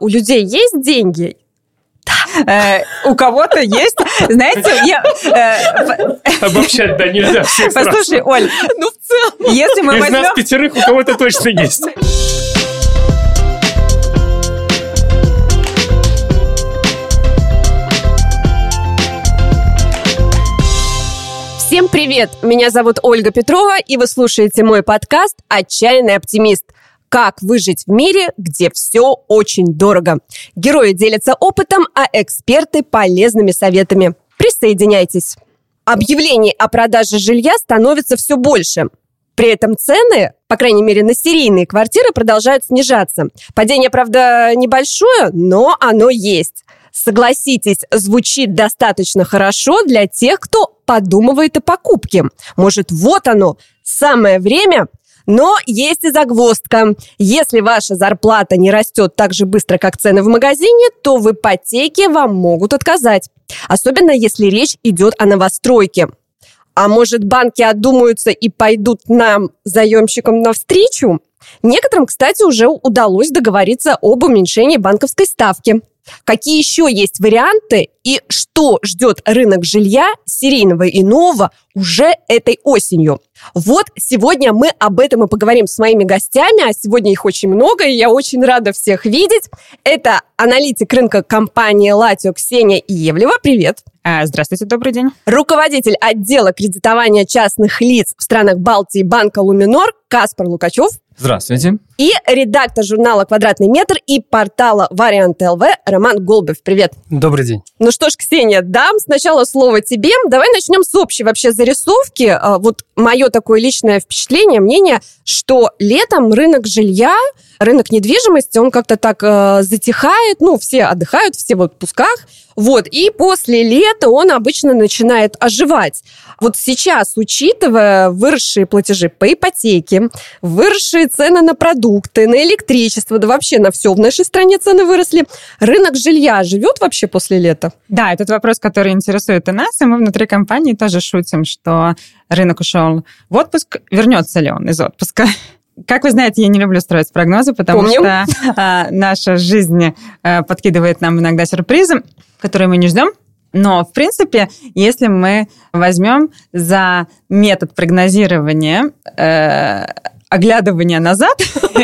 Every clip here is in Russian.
У людей есть деньги? Э, у кого-то есть, знаете, я... э, Обобщать, да, нельзя всех Послушай, Оль, ну в целом... Если мы Из нас пятерых у кого-то точно есть. Всем привет! Меня зовут Ольга Петрова, и вы слушаете мой подкаст «Отчаянный оптимист». Как выжить в мире, где все очень дорого. Герои делятся опытом, а эксперты полезными советами. Присоединяйтесь. Объявлений о продаже жилья становится все больше. При этом цены, по крайней мере, на серийные квартиры продолжают снижаться. Падение, правда, небольшое, но оно есть. Согласитесь, звучит достаточно хорошо для тех, кто подумывает о покупке. Может, вот оно, самое время но есть и загвоздка. Если ваша зарплата не растет так же быстро, как цены в магазине, то в ипотеке вам могут отказать. Особенно если речь идет о новостройке. А может, банки отдумаются и пойдут нам, заемщикам, навстречу? Некоторым, кстати, уже удалось договориться об уменьшении банковской ставки. Какие еще есть варианты и что ждет рынок жилья серийного и нового уже этой осенью? Вот сегодня мы об этом и поговорим с моими гостями, а сегодня их очень много, и я очень рада всех видеть. Это аналитик рынка компании «Латио» Ксения Иевлева. Привет. А, здравствуйте, добрый день. Руководитель отдела кредитования частных лиц в странах Балтии банка «Луминор» Каспар Лукачев. Здравствуйте. И редактор журнала «Квадратный метр» и портала «Вариант ЛВ» Роман Голубев. Привет. Добрый день. Ну что ж, Ксения, дам сначала слово тебе. Давай начнем с общей вообще зарисовки. А, вот мое такое личное впечатление, мнение, что летом рынок жилья, рынок недвижимости, он как-то так э, затихает, ну, все отдыхают, все в отпусках, вот, и после лета он обычно начинает оживать. Вот сейчас, учитывая выросшие платежи по ипотеке, выросшие цены на продукты, на электричество, да вообще на все в нашей стране цены выросли, рынок жилья живет вообще после лета? Да, этот вопрос, который интересует и нас, и мы внутри компании тоже шутим, что рынок ушел в отпуск, вернется ли он из отпуска? Как вы знаете, я не люблю строить прогнозы, потому Помним. что а, наша жизнь а, подкидывает нам иногда сюрпризы которые мы не ждем. Но, в принципе, если мы возьмем за метод прогнозирования э, оглядывания назад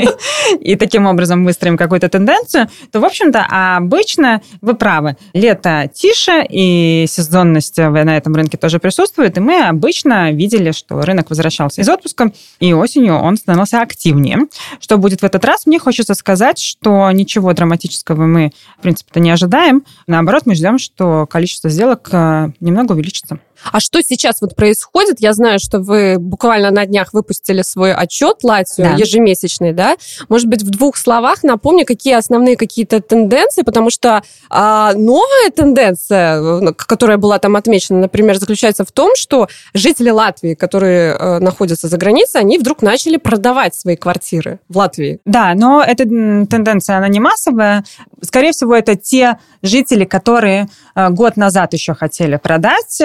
и таким образом выстроим какую-то тенденцию, то, в общем-то, обычно вы правы. Лето тише, и сезонность на этом рынке тоже присутствует, и мы обычно видели, что рынок возвращался из отпуска, и осенью он становился активнее. Что будет в этот раз? Мне хочется сказать, что ничего драматического мы, в принципе-то, не ожидаем. Наоборот, мы ждем, что количество сделок э, немного увеличится. А что сейчас вот происходит? Я знаю, что вы буквально на днях выпустили свой отчет Латвию да. ежемесячный, да? Может быть, в двух словах напомни, какие основные какие-то тенденции, потому что а, новая тенденция, которая была там отмечена, например, заключается в том, что жители Латвии, которые а, находятся за границей, они вдруг начали продавать свои квартиры в Латвии. Да, но эта тенденция, она не массовая. Скорее всего, это те жители, которые а, год назад еще хотели продать,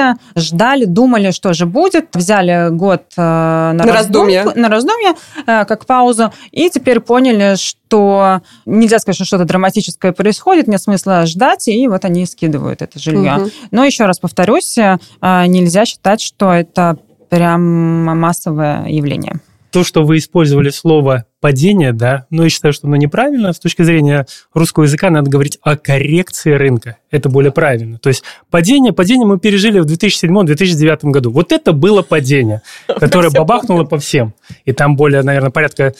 ждали, думали, что же будет, взяли год э, на, на раздумье, на раздумье э, как паузу, и теперь поняли, что нельзя сказать, что что-то драматическое происходит, нет смысла ждать, и вот они скидывают это жилье. Угу. Но еще раз повторюсь, э, нельзя считать, что это прям массовое явление то, что вы использовали слово падение, да, но я считаю, что оно неправильно. С точки зрения русского языка надо говорить о коррекции рынка. Это более правильно. То есть падение, падение мы пережили в 2007-2009 году. Вот это было падение, которое бабахнуло по всем. И там более, наверное, порядка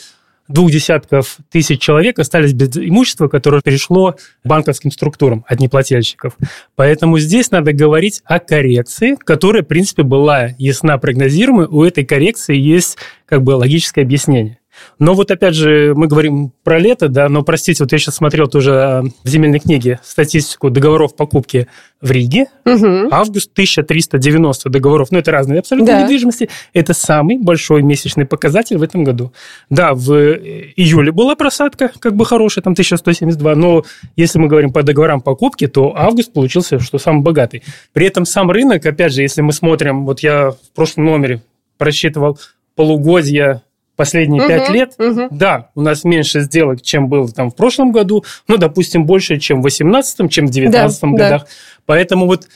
двух десятков тысяч человек остались без имущества, которое перешло банковским структурам от неплательщиков. Поэтому здесь надо говорить о коррекции, которая, в принципе, была ясна прогнозируемой. У этой коррекции есть как бы логическое объяснение. Но вот опять же, мы говорим про лето, да, но простите, вот я сейчас смотрел тоже э, в земельной книге статистику договоров покупки в Риге. Угу. Август 1390 договоров, ну это разные абсолютно да. недвижимости. Это самый большой месячный показатель в этом году. Да, в июле была просадка, как бы хорошая, там 1172, но если мы говорим по договорам покупки, то август получился, что самый богатый. При этом сам рынок, опять же, если мы смотрим, вот я в прошлом номере просчитывал полугодие последние пять угу, лет, угу. да, у нас меньше сделок, чем было там в прошлом году, но, допустим, больше, чем в 2018, чем в 2019 да, годах. Да. Поэтому вот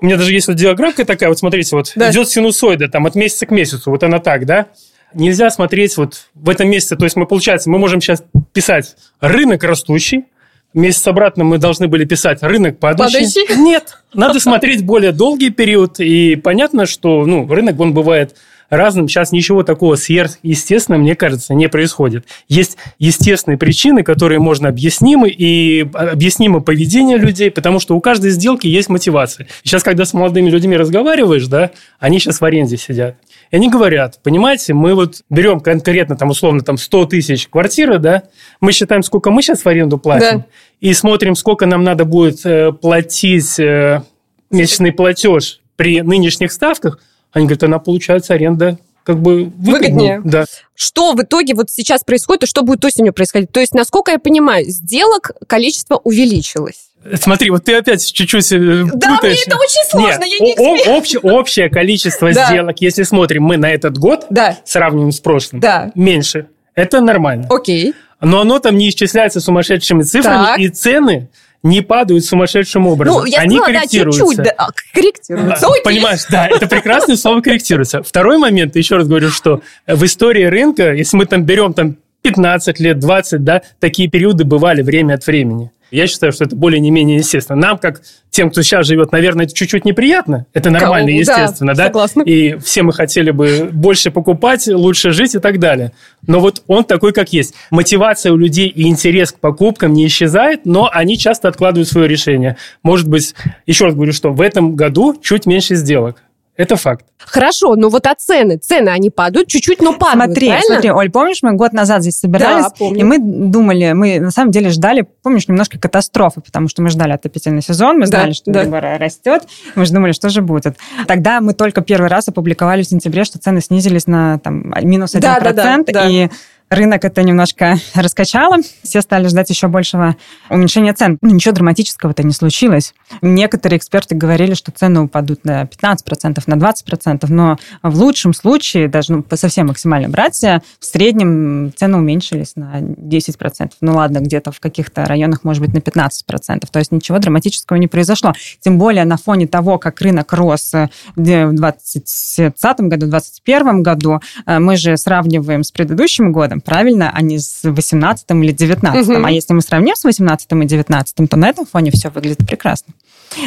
у меня даже есть вот диаграммка такая, вот смотрите, вот да. идет синусоида там от месяца к месяцу, вот она так, да? Нельзя смотреть вот в этом месяце, то есть мы, получается, мы можем сейчас писать рынок растущий, месяц обратно мы должны были писать рынок падающий. падающий? Нет, надо смотреть более долгий период, и понятно, что ну, рынок, он бывает разным. Сейчас ничего такого сверхъестественного, мне кажется, не происходит. Есть естественные причины, которые можно объяснимы, и объяснимо поведение людей, потому что у каждой сделки есть мотивация. Сейчас, когда с молодыми людьми разговариваешь, да, они сейчас в аренде сидят. И они говорят, понимаете, мы вот берем конкретно, там, условно, там, 100 тысяч квартиры, да, мы считаем, сколько мы сейчас в аренду платим, да. и смотрим, сколько нам надо будет э, платить э, месячный платеж при нынешних ставках – они говорят, она получается аренда как бы выгоднее. выгоднее. Да. Что в итоге вот сейчас происходит и что будет осенью происходить? То есть, насколько я понимаю, сделок количество увеличилось. Смотри, вот ты опять чуть-чуть э, Да, мне это очень сложно, Нет, я не о- общее, общее количество сделок, если смотрим мы на этот год, да. сравниваем с прошлым, да. меньше. Это нормально. Окей. Но оно там не исчисляется сумасшедшими цифрами, так. и цены не падают сумасшедшим образом. Ну, я Они сказала, корректируются. Да, чуть-чуть, да, корректируются. Окей. Понимаешь, да, это прекрасное слово корректируется. Второй момент, еще раз говорю, что в истории рынка, если мы там берем там 15 лет, 20, да, такие периоды бывали время от времени. Я считаю, что это более не менее естественно. Нам, как тем, кто сейчас живет, наверное, это чуть-чуть неприятно. Это нормально, Кому? естественно, да, да? Согласна. И все мы хотели бы больше покупать, лучше жить и так далее. Но вот он такой, как есть. Мотивация у людей и интерес к покупкам не исчезает, но они часто откладывают свое решение. Может быть, еще раз говорю, что в этом году чуть меньше сделок. Это факт. Хорошо, но вот а цены? Цены, они падают чуть-чуть, но падают, Смотри, правильно? смотри, Оль, помнишь, мы год назад здесь собирались, да, помню. и мы думали, мы на самом деле ждали, помнишь, немножко катастрофы, потому что мы ждали отопительный сезон, мы знали, да, что да. растет, мы же думали, что же будет. Тогда мы только первый раз опубликовали в сентябре, что цены снизились на там, минус 1%, да, да, да, да. и рынок это немножко раскачало. Все стали ждать еще большего уменьшения цен. Ну, ничего драматического-то не случилось. Некоторые эксперты говорили, что цены упадут на 15%, на 20%, но в лучшем случае, даже ну, совсем максимальным брать, в среднем цены уменьшились на 10%. Ну ладно, где-то в каких-то районах, может быть, на 15%. То есть ничего драматического не произошло. Тем более на фоне того, как рынок рос в 2020 году, в 2021 году, э, мы же сравниваем с предыдущим годом, правильно, а не с 18 или 19. Угу. А если мы сравним с 18 и 19, то на этом фоне все выглядит прекрасно.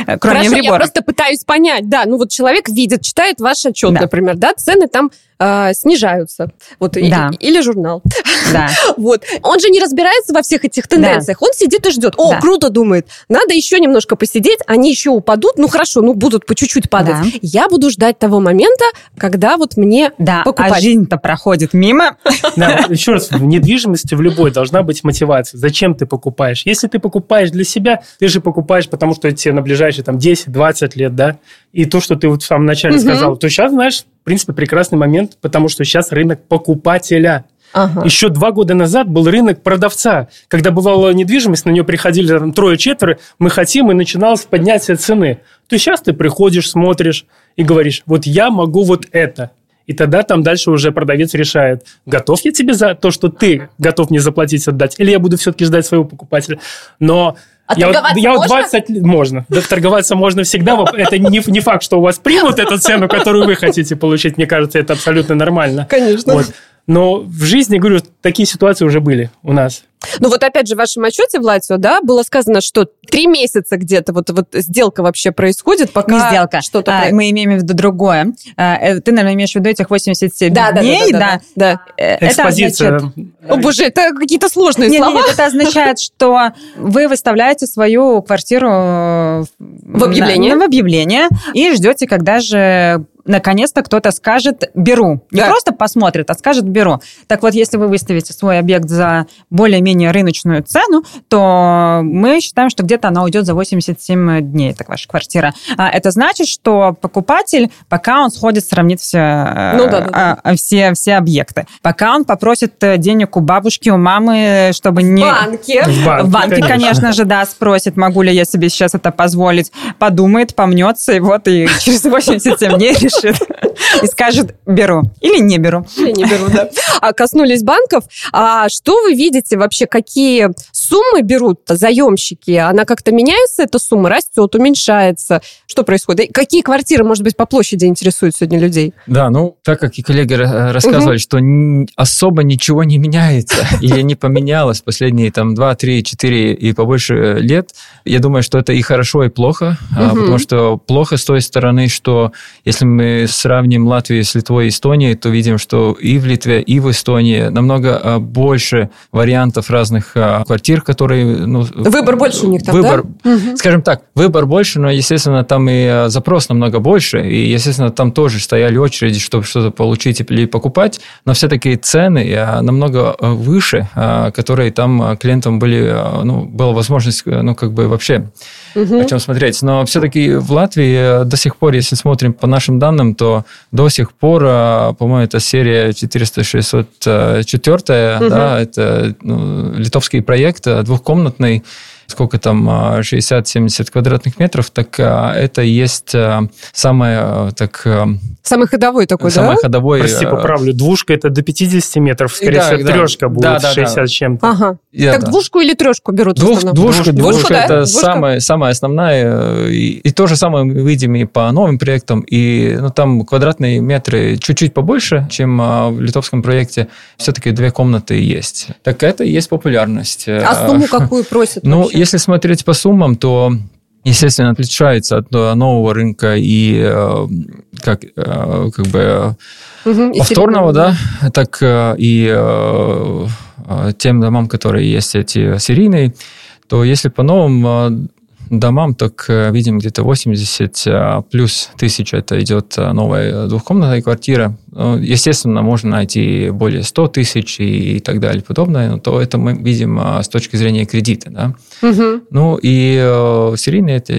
Э, кроме Хорошо, я просто пытаюсь понять, да, ну вот человек видит, читает ваш отчет, да. например, да, цены там э, снижаются. Вот, да. или, или журнал. Да. вот. Он же не разбирается во всех этих тенденциях. Да. Он сидит и ждет. О, да. круто, думает. Надо еще немножко посидеть, они еще упадут. Ну хорошо, ну будут по чуть-чуть падать. Да. Я буду ждать того момента, когда вот мне да. покупать. А жизнь-то проходит мимо. Да, еще раз, в недвижимости в любой должна быть мотивация. Зачем ты покупаешь? Если ты покупаешь для себя, ты же покупаешь, потому что тебе на ближайшие там 10-20 лет, да, и то, что ты вот в самом начале угу. сказал, то сейчас, знаешь, принципе, прекрасный момент, потому что сейчас рынок покупателя. Ага. Еще два года назад был рынок продавца. Когда бывала недвижимость, на нее приходили там трое-четверо, мы хотим, и начиналось поднятие цены. То сейчас ты приходишь, смотришь и говоришь, вот я могу вот это. И тогда там дальше уже продавец решает, готов я тебе за то, что ты готов мне заплатить, отдать, или я буду все-таки ждать своего покупателя. Но а я, вот, я вот 20 лет можно. Да, торговаться можно всегда. Это не, не факт, что у вас примут эту цену, которую вы хотите получить. Мне кажется, это абсолютно нормально. Конечно. Вот. Но в жизни, говорю, такие ситуации уже были у нас. Ну вот опять же в вашем отчете, Владио, да, было сказано, что три месяца где-то вот, вот сделка вообще происходит, пока Не сделка. что-то... А, мы имеем в виду другое. А, э, ты, наверное, имеешь в виду этих 87 да, дней, да? Да, да, да. да. Э, Экспозиция. Это означает... О, боже, это какие-то сложные нет, слова. Нет, это означает, что вы выставляете свою квартиру в объявление, на, в объявление и ждете, когда же наконец-то кто-то скажет «беру». Не да. просто посмотрит, а скажет «беру». Так вот, если вы выставите свой объект за более-менее рыночную цену, то мы считаем, что где-то она уйдет за 87 дней, так ваша квартира. А это значит, что покупатель, пока он сходит, сравнит все, ну, да, да, да. все, все объекты, пока он попросит денег у бабушки, у мамы, чтобы не... В банке. В банке, в банке конечно. конечно же, да, спросит, могу ли я себе сейчас это позволить, подумает, помнется, и вот и через 87 дней решит напишет и скажет «беру» или «не беру». Или не беру, да. А коснулись банков. А что вы видите вообще, какие суммы берут заемщики? Она как-то меняется, эта сумма растет, уменьшается? Что происходит? Какие квартиры, может быть, по площади интересуют сегодня людей? Да, ну, так как и коллеги рассказывали, угу. что особо ничего не меняется или не поменялось последние там 2, 3, 4 и побольше лет, я думаю, что это и хорошо, и плохо, угу. потому что плохо с той стороны, что если мы сравним Латвию с Литвой и Эстонией, то видим, что и в Литве, и в Эстонии намного а, больше вариантов разных а, квартир, которые... Ну, выбор больше у них там, выбор, да? Скажем так, выбор больше, но, естественно, там и а, запрос намного больше, и, естественно, там тоже стояли очереди, чтобы что-то получить или покупать, но все-таки цены намного выше, которые там клиентам были, ну, была возможность, ну, как бы вообще угу. о чем смотреть. Но все-таки в Латвии до сих пор, если смотрим по нашим данным, то до сих пор, по-моему, это серия 464, угу. да, это ну, литовский проект, двухкомнатный, сколько там, 60-70 квадратных метров, так это есть самое так Самый ходовой такой, Самый да? ходовой. Прости, э, поправлю. Двушка это до 50 метров. Скорее всего, да, трешка будет да, да, 60 да. чем-то. Ага. Я, так да. двушку или трешку берут? Двух, двушка, двушка, двушка да? это двушка? Самая, самая основная. И, и то же самое мы видим и по новым проектам. И ну, там квадратные метры чуть-чуть побольше, чем а, в литовском проекте. Все-таки две комнаты есть. Так это и есть популярность. А сумму какую просят? Ну? Если смотреть по суммам, то естественно, отличается от э, нового рынка и э, как, э, как бы угу, повторного, да, так и тем домам, которые есть эти серийные, то если по новым домам, так э, видим где-то 80 э, плюс тысяч это идет э, новая двухкомнатная квартира. Естественно, можно найти более 100 тысяч и так далее подобное, но то это мы видим с точки зрения кредита. Да? Угу. Ну и серийные это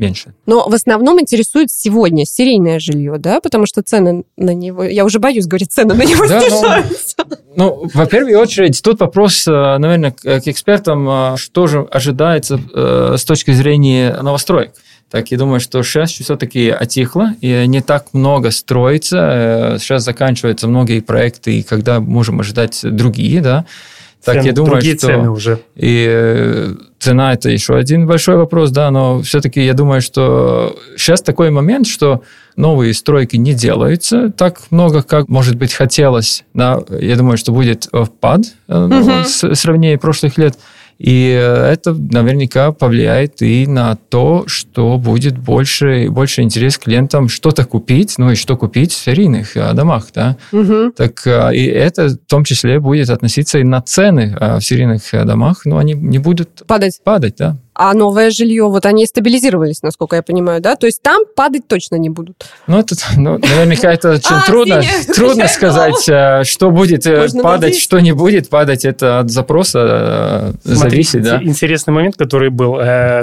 меньше. Но в основном интересует сегодня серийное жилье, да, потому что цены на него, я уже боюсь говорить, цены на него да, снижаются. Ну, ну, во первую очередь, тут вопрос, э, наверное, к экспертам, э, что же ожидается э, с точки зрения новостроек. Так, я думаю, что сейчас все-таки отихло, и не так много строится. Сейчас заканчиваются многие проекты, и когда можем ожидать другие, да. Так, Цен, я думаю, другие что... цены уже. И цена – это еще один большой вопрос, да, но все-таки я думаю, что сейчас такой момент, что новые стройки не делаются так много, как, может быть, хотелось. Да, я думаю, что будет впад угу. ну, с сравнении прошлых лет. И это наверняка повлияет и на то, что будет больше, больше интерес клиентам что-то купить, ну и что купить в серийных э, домах. Да? Угу. Так э, и это в том числе будет относиться и на цены э, в серийных домах, но они не будут падать. падать да а новое жилье, вот они стабилизировались, насколько я понимаю, да? То есть там падать точно не будут. Ну, это, ну наверняка это очень а, трудно, трудно сказать, э, что будет э, падать, что не будет падать. Это от запроса э, зависит, да? Интересный момент, который был.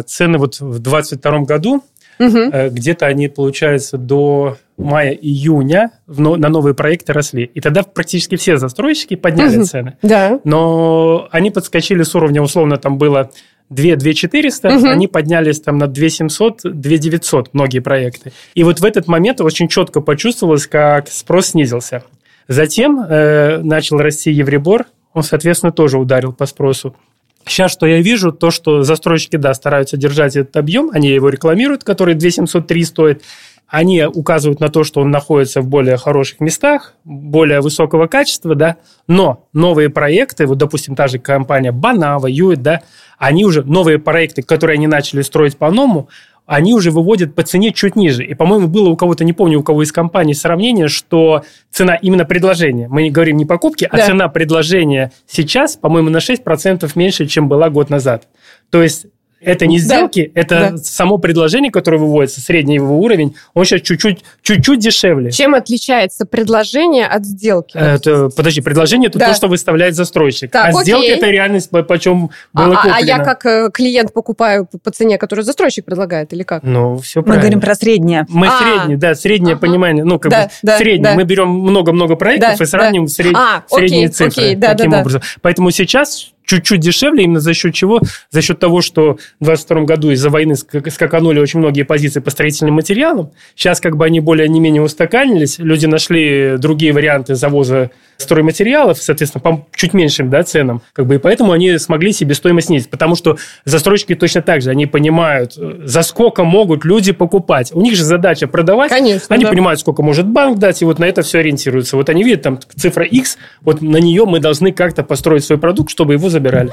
Цены вот в 2022 году Где-то они, получается, до мая-июня на новые проекты росли. И тогда практически все застройщики подняли цены. Да. Но они подскочили с уровня, условно, там было 2 2400, угу. они поднялись там на 2 700, 2 900 многие проекты. И вот в этот момент очень четко почувствовалось, как спрос снизился. Затем э, начал расти Евробор, он, соответственно, тоже ударил по спросу. Сейчас, что я вижу, то, что застройщики, да, стараются держать этот объем, они его рекламируют, который 2703 стоит, они указывают на то, что он находится в более хороших местах, более высокого качества, да, но новые проекты, вот, допустим, та же компания Банава, Юит, да, они уже, новые проекты, которые они начали строить по-новому, они уже выводят по цене чуть ниже. И, по-моему, было у кого-то, не помню, у кого из компаний сравнение, что цена именно предложения, мы не говорим не покупки, а да. цена предложения сейчас, по-моему, на 6% меньше, чем была год назад. То есть это не сделки, да, это да. само предложение, которое выводится, средний его уровень, он сейчас чуть-чуть, чуть-чуть дешевле. Чем отличается предложение от сделки? Это, подожди, предложение – это да. то, что выставляет застройщик. Так, а окей. сделка – это реальность, почем было а, куплено. А я как э, клиент покупаю по цене, которую застройщик предлагает, или как? Ну, все правильно. Мы говорим про среднее. Мы а, среднее, да, среднее ага. понимание. Ну, как да, бы да, среднее. Да. Мы берем много-много проектов да, и сравним да. сред... а, средние окей, цифры окей, да, таким да, образом. Да. Поэтому сейчас чуть-чуть дешевле, именно за счет чего? За счет того, что в 22 году из-за войны скаканули очень многие позиции по строительным материалам. Сейчас как бы они более-не менее устаканились, люди нашли другие варианты завоза стройматериалов, соответственно, по чуть меньшим да, ценам, как бы, и поэтому они смогли себестоимость снизить, потому что застройщики точно так же, они понимают, э, за сколько могут люди покупать. У них же задача продавать, Конечно, они да. понимают, сколько может банк дать, и вот на это все ориентируются. Вот они видят там цифра X, вот на нее мы должны как-то построить свой продукт, чтобы его забирали.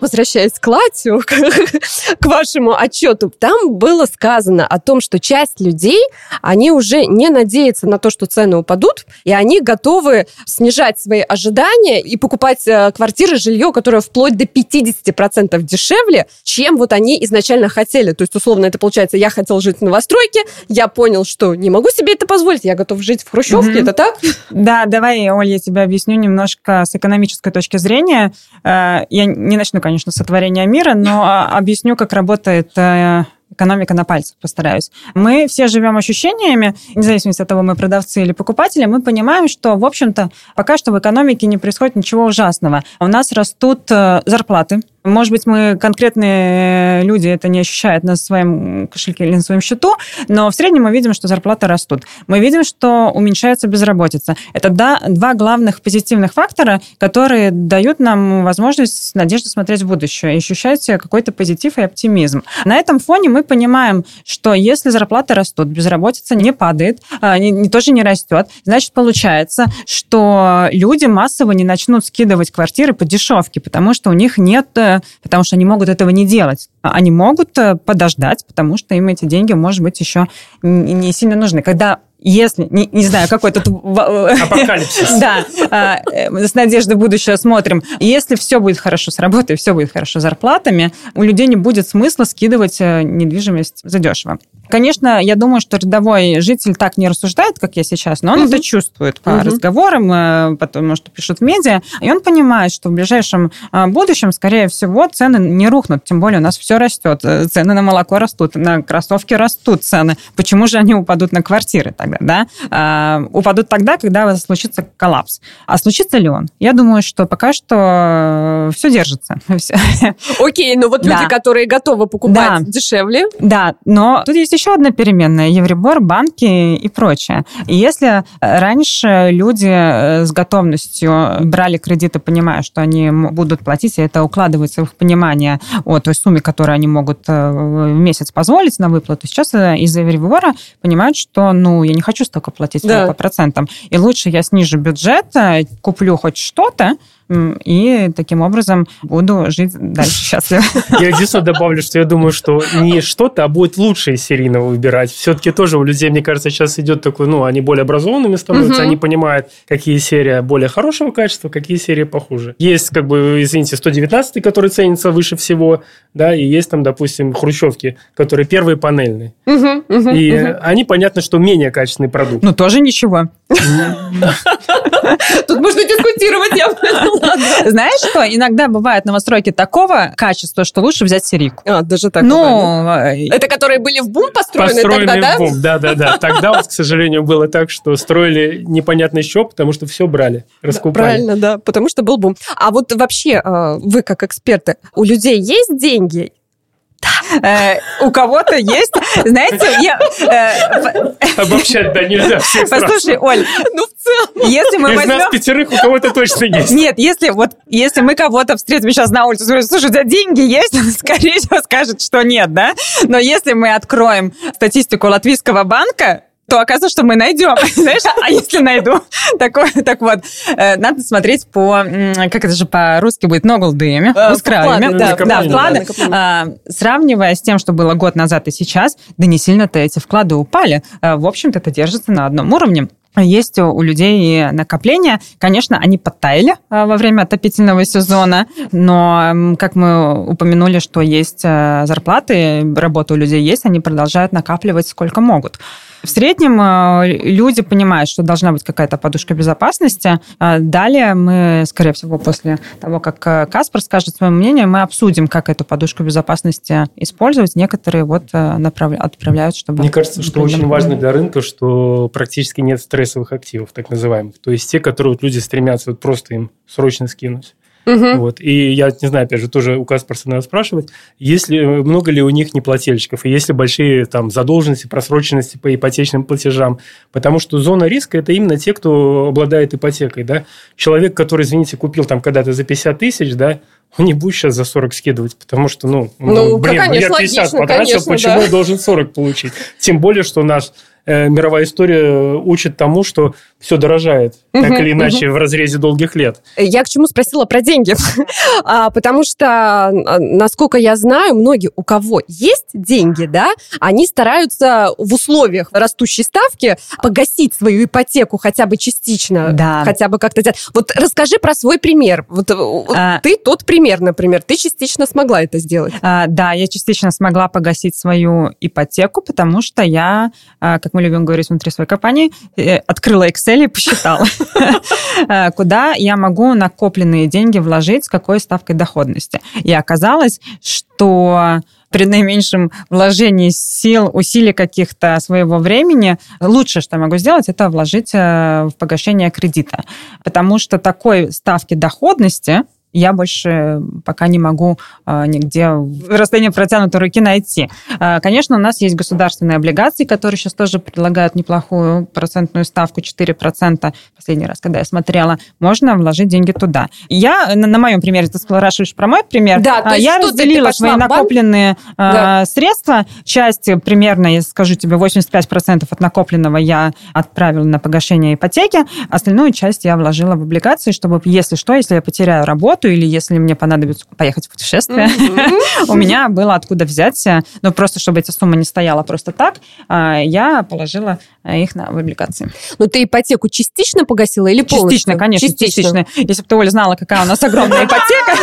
Возвращаясь к Латю, к вашему отчету, там было сказано о том, что часть людей, они уже не надеются на то, что цены упадут, и они готовы снижать свои ожидания и покупать э, квартиры, жилье, которое вплоть до 50% дешевле, чем вот они изначально хотели. То есть, условно, это получается, я хотел жить в новостройке, я понял, что не могу себе это позволить, я готов жить в хрущевке, mm-hmm. это так? Да, давай, Оль, я тебе объясню немножко с экономической точки зрения. Э, я не начну, конечно, сотворения мира, но а, объясню, как работает э, экономика на пальцах, постараюсь. Мы все живем ощущениями, независимо от того, мы продавцы или покупатели, мы понимаем, что, в общем-то, пока что в экономике не происходит ничего ужасного. У нас растут э, зарплаты, может быть, мы конкретные люди это не ощущают на своем кошельке или на своем счету, но в среднем мы видим, что зарплаты растут. Мы видим, что уменьшается безработица. Это да, два главных позитивных фактора, которые дают нам возможность надежды смотреть в будущее ощущать какой-то позитив и оптимизм. На этом фоне мы понимаем, что если зарплаты растут, безработица не падает, а, не, не, тоже не растет, значит, получается, что люди массово не начнут скидывать квартиры по дешевке, потому что у них нет э, потому что они могут этого не делать. Они могут э, подождать, потому что им эти деньги, может быть, еще не сильно нужны. Когда если, не, не знаю, какой тут... Апокалипсис. Да, а, э, с надеждой будущего смотрим. Если все будет хорошо с работой, все будет хорошо с зарплатами, у людей не будет смысла скидывать э, недвижимость задешево. Конечно, я думаю, что рядовой житель так не рассуждает, как я сейчас, но он угу. это чувствует по угу. разговорам, э, потому что пишут в медиа, и он понимает, что в ближайшем будущем, скорее всего, цены не рухнут, тем более у нас все растет. Цены на молоко растут, на кроссовки растут цены. Почему же они упадут на квартиры тогда? да, упадут тогда, когда случится коллапс. А случится ли он? Я думаю, что пока что все держится. Окей, но вот люди, которые готовы покупать дешевле. Да, но тут есть еще одна переменная. Евробор, банки и прочее. И если раньше люди э, с готовностью брали кредиты, понимая, что они будут платить, и это укладывается в их понимание о той сумме, которую они могут э, в месяц позволить на выплату, сейчас э, из-за Евробора понимают, что, ну, я не хочу столько платить да. по процентам. И лучше я снижу бюджет, куплю хоть что-то, и таким образом буду жить дальше счастливо. Я единственное добавлю, что я думаю, что не что-то, а будет лучше из серийного выбирать. Все-таки тоже у людей, мне кажется, сейчас идет такой, ну, они более образованными становятся, угу. они понимают, какие серии более хорошего качества, какие серии похуже. Есть, как бы, извините, 119, который ценится выше всего, да, и есть там, допустим, хрущевки, которые первые панельные. Угу, угу, и угу. они, понятно, что менее качественный продукт. Ну, тоже ничего. Тут можно дискутировать, я Знаешь что? Иногда бывает новостройки такого качества, что лучше взять серийку. А, даже так. Ну, э, это которые были в бум построены, тогда, да? в бум, да-да-да. Тогда вот, к сожалению, было так, что строили непонятно еще, потому что все брали, раскупали. Правильно, да, потому что был бум. А вот вообще, э, вы как эксперты, у людей есть деньги Э, у кого-то есть, знаете, я... Э, Обобщать, да, нельзя Послушай, Оль, ну в целом... Если мы Из возьмем... нас пятерых у кого-то точно есть. Нет, если вот, если мы кого-то встретим сейчас на улице, скажем, слушай, у тебя деньги есть? Он, скорее всего, скажет, что нет, да? Но если мы откроем статистику Латвийского банка, то оказывается, что мы найдем. Знаешь, а если найду? Такое, так вот, э, надо смотреть по, как это же по-русски будет, ноглдыми, э, вкладами. Да, да, вклады. А, сравнивая с тем, что было год назад и сейчас, да не сильно-то эти вклады упали. Э, в общем-то, это держится на одном уровне. Есть у людей накопления. Конечно, они подтаяли во время отопительного сезона, но, как мы упомянули, что есть зарплаты, работа у людей есть, они продолжают накапливать сколько могут. В среднем э, люди понимают, что должна быть какая-то подушка безопасности. А далее мы, скорее всего, после того, как э, Каспар скажет свое мнение, мы обсудим, как эту подушку безопасности использовать. Некоторые вот э, направляют, отправляют, чтобы... Мне кажется, что очень важно для рынка, что практически нет стрессовых активов, так называемых. То есть те, которые вот люди стремятся вот просто им срочно скинуть. Угу. Вот. И я не знаю, опять же, тоже у Каспарса надо спрашивать, если, много ли у них неплательщиков, и есть ли большие там, задолженности, просроченности по ипотечным платежам. Потому что зона риска – это именно те, кто обладает ипотекой. Да? Человек, который, извините, купил там когда-то за 50 тысяч, да, он не будет сейчас за 40 скидывать, потому что, ну, ну, ну блин, конечно, я 50 логично, потратил, конечно, почему да. я должен 40 получить? Тем более, что наш Э, мировая история учит тому, что все дорожает, так или иначе, угу. в разрезе долгих лет. Я к чему спросила про деньги? а, потому что, а, насколько я знаю, многие, у кого есть деньги, да, они стараются в условиях растущей ставки погасить свою ипотеку хотя бы частично, да. хотя бы как-то. Вот расскажи про свой пример. Вот а... ты тот пример, например, ты частично смогла это сделать. А, да, я частично смогла погасить свою ипотеку, потому что я, а, как мы любим говорить внутри своей компании, э, открыла Excel и посчитала, э, куда я могу накопленные деньги вложить, с какой ставкой доходности. И оказалось, что при наименьшем вложении сил, усилий каких-то своего времени, лучшее, что я могу сделать, это вложить э, в погашение кредита. Потому что такой ставки доходности я больше пока не могу а, нигде в расстоянии протянутой руки найти. А, конечно, у нас есть государственные облигации, которые сейчас тоже предлагают неплохую процентную ставку, 4%. Последний раз, когда я смотрела, можно вложить деньги туда. Я, на, на моем примере, ты спрашиваешь про мой пример, да, то есть я разделила свои накопленные да. средства. Часть, примерно, я скажу тебе, 85% от накопленного я отправила на погашение ипотеки, остальную часть я вложила в облигации, чтобы, если что, если я потеряю работу, работу или если мне понадобится поехать в путешествие, у меня было откуда взять. Но просто, чтобы эта сумма не стояла просто так, а, я положила их на, в облигации. Но ты ипотеку частично погасила или полностью? Частично, конечно, частично. Если бы ты, Оля, знала, какая у нас огромная ипотека.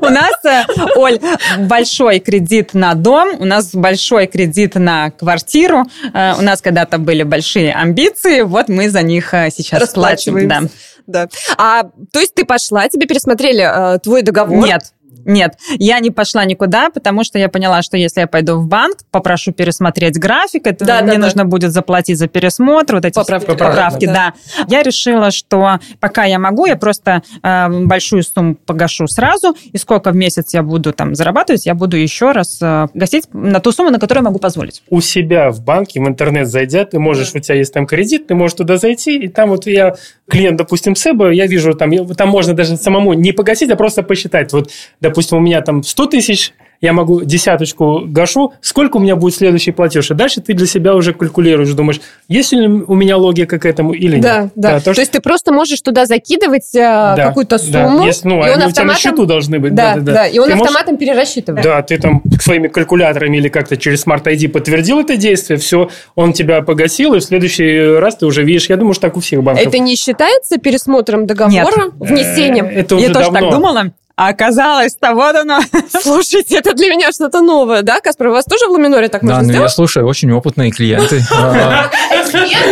У нас, э, Оль, большой кредит на дом, у нас большой кредит на квартиру, э, у нас когда-то были большие амбиции, вот мы за них э, сейчас платим. Да да. А, то есть ты пошла, тебе пересмотрели э, твой договор? Нет. Нет, я не пошла никуда, потому что я поняла, что если я пойду в банк, попрошу пересмотреть график, это да, мне да, нужно да. будет заплатить за пересмотр, вот эти поправки, поправки да. да. Я решила, что пока я могу, я просто э, большую сумму погашу сразу, и сколько в месяц я буду там зарабатывать, я буду еще раз э, гасить на ту сумму, на которую могу позволить. У себя в банке, в интернет зайдя, ты можешь, да. у тебя есть там кредит, ты можешь туда зайти, и там вот я, клиент, допустим, СЭБа, я вижу, там, там можно даже самому не погасить, а просто посчитать, вот, допустим, у меня там 100 тысяч, я могу десяточку гашу, сколько у меня будет следующий платеж? И дальше ты для себя уже калькулируешь, думаешь, есть ли у меня логика к этому или да, нет. Да, да. То, то есть ты просто можешь туда закидывать э, да, какую-то сумму, да. Есть, ну, и он автоматом... у тебя на счету должны быть. Да, да, да. да. И он ты автоматом можешь... перерасчитывает. Да, ты там своими калькуляторами или как-то через Smart ID подтвердил это действие, все, он тебя погасил, и в следующий раз ты уже видишь, я думаю, что так у всех банков. Это не считается пересмотром договора, Нет. внесением? Это уже Я тоже так думала. А оказалось-то вот оно. Слушайте, это для меня что-то новое, да, Каспар? У вас тоже в Ламиноре так да, можно ну, я слушаю, очень опытные клиенты. А,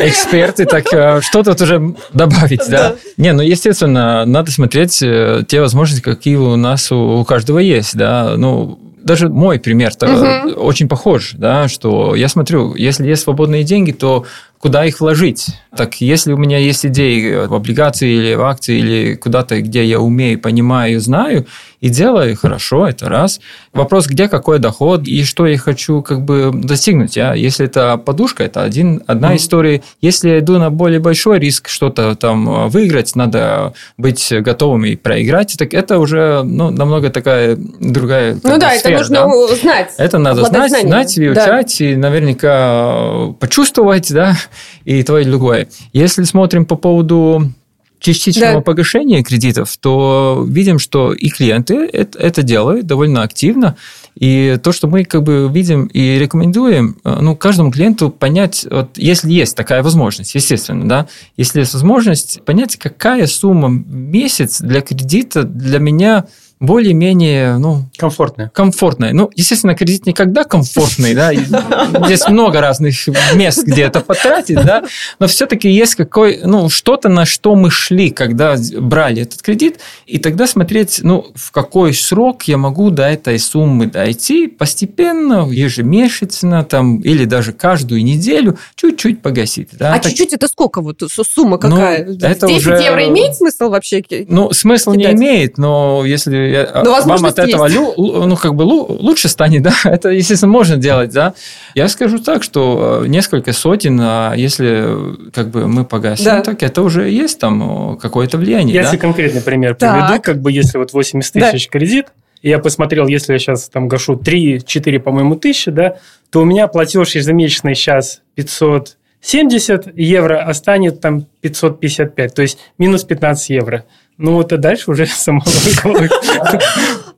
эксперты, так э, что тут уже добавить, да? Не, ну, естественно, надо смотреть э, те возможности, какие у нас у каждого есть, да. Ну, даже мой пример-то очень похож, да, что я смотрю, если есть свободные деньги, то куда их вложить. Так если у меня есть идеи в облигации или в акции или куда-то, где я умею, понимаю, знаю, и делаю хорошо, это раз. Вопрос, где какой доход и что я хочу как бы достигнуть. А если это подушка, это один, одна mm-hmm. история. Если я иду на более большой риск что-то там выиграть, надо быть готовым и проиграть, так это уже ну, намного такая другая Ну да, сфера, это нужно да? знать. Это надо знать, знать, изучать да. и наверняка почувствовать, да, и то и другое. Если смотрим по поводу частичного да. погашения кредитов, то видим, что и клиенты это, это делают довольно активно. И то, что мы как бы видим и рекомендуем, э, ну, каждому клиенту понять, вот, если есть такая возможность, естественно, да, если есть возможность понять, какая сумма в месяц для кредита для меня более-менее, ну... Комфортная. Комфортная. Ну, естественно, кредит никогда комфортный, да, здесь много разных мест, где это потратить, да, но все-таки есть какой, ну, что-то, на что мы шли, когда брали этот кредит, и тогда смотреть, ну, в какой срок я могу до этой суммы дойти постепенно, ежемесячно, там, или даже каждую неделю чуть-чуть погасить. Да? А чуть-чуть это сколько вот сумма какая? Ну, это 10 уже... евро имеет смысл вообще? Ну, смысл кидать? не имеет, но если а, Но вам от этого лю, ну, как бы лучше станет, да, это, естественно, можно делать, да. Я скажу так, что э, несколько сотен, а если как бы мы погасим, да. так это уже есть там какое-то влияние. Я да? конкретный пример так. приведу, как бы если вот 80 тысяч да. кредит, и я посмотрел, если я сейчас там гашу 3-4, по-моему, тысячи, да, то у меня платеж ежемесячный сейчас 570 евро, а станет там 555, то есть минус 15 евро. Ну, вот а дальше уже сама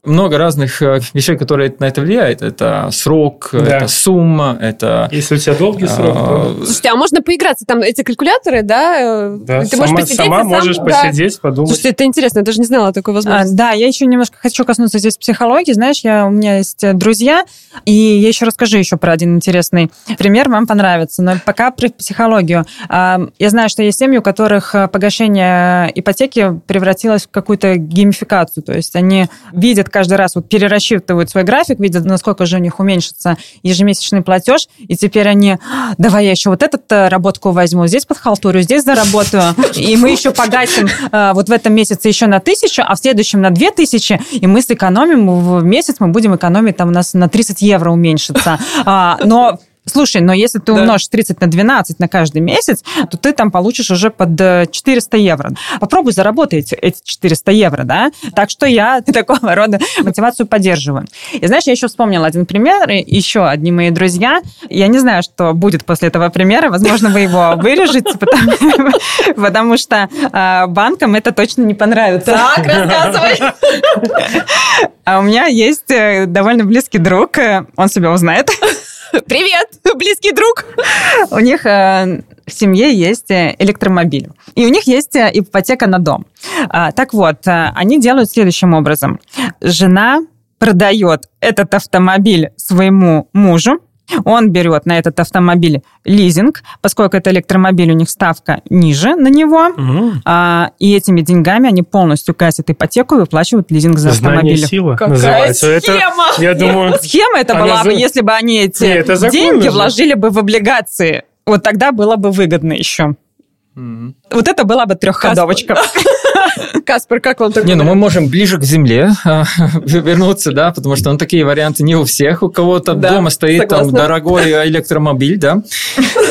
много разных э, вещей, которые на это влияют. Это срок, да. это сумма, это... Если у тебя долгий а, срок, то... Слушайте, а можно поиграться? Там эти калькуляторы, да? Да, Ты сама, можешь посидеть, сама можешь сам... посидеть, да. подумать. Слушайте, это интересно, я даже не знала такой возможности. А, да, я еще немножко хочу коснуться здесь психологии. Знаешь, я, у меня есть э, друзья, и я еще расскажу еще про один интересный пример, вам понравится. Но пока про психологию. А, я знаю, что есть семьи, у которых э, погашение ипотеки превратилось в какую-то геймификацию. То есть они видят каждый раз вот перерасчитывают свой график, видят, насколько же у них уменьшится ежемесячный платеж, и теперь они, давай я еще вот эту э, работку возьму, здесь подхалтурю, здесь заработаю, и мы еще погасим э, вот в этом месяце еще на тысячу, а в следующем на две тысячи, и мы сэкономим в месяц, мы будем экономить там у нас на 30 евро уменьшится. А, но Слушай, но если ты да. умножишь 30 на 12 на каждый месяц, то ты там получишь уже под 400 э, евро. Попробуй заработать эти 400 евро, да? Так что я такого рода мотивацию поддерживаю. И знаешь, я еще вспомнила один пример, еще одни мои друзья. Я не знаю, что будет после этого примера. Возможно, вы его вырежете, потому, что э, банкам это точно не понравится. Так, рассказывай. А у меня есть э, довольно близкий друг, он себя узнает. Привет, близкий друг. У них э, в семье есть э, электромобиль. И у них есть э, ипотека на дом. А, так вот, они делают следующим образом. Жена продает этот автомобиль своему мужу, он берет на этот автомобиль лизинг, поскольку это электромобиль, у них ставка ниже на него, угу. а, и этими деньгами они полностью гасят ипотеку и выплачивают лизинг за автомобиль. Знание сила Какая называется. Схема? Это, я думаю, схема это была бы, если бы они эти Нет, деньги же. вложили бы в облигации. Вот тогда было бы выгодно еще. Mm-hmm. Вот это была бы трехходовочка. Каспар, как вам такое? Не, ну мы можем ближе к земле а, вернуться, да, потому что ну, такие варианты не у всех. У кого-то да, дома стоит согласна. там дорогой электромобиль, да,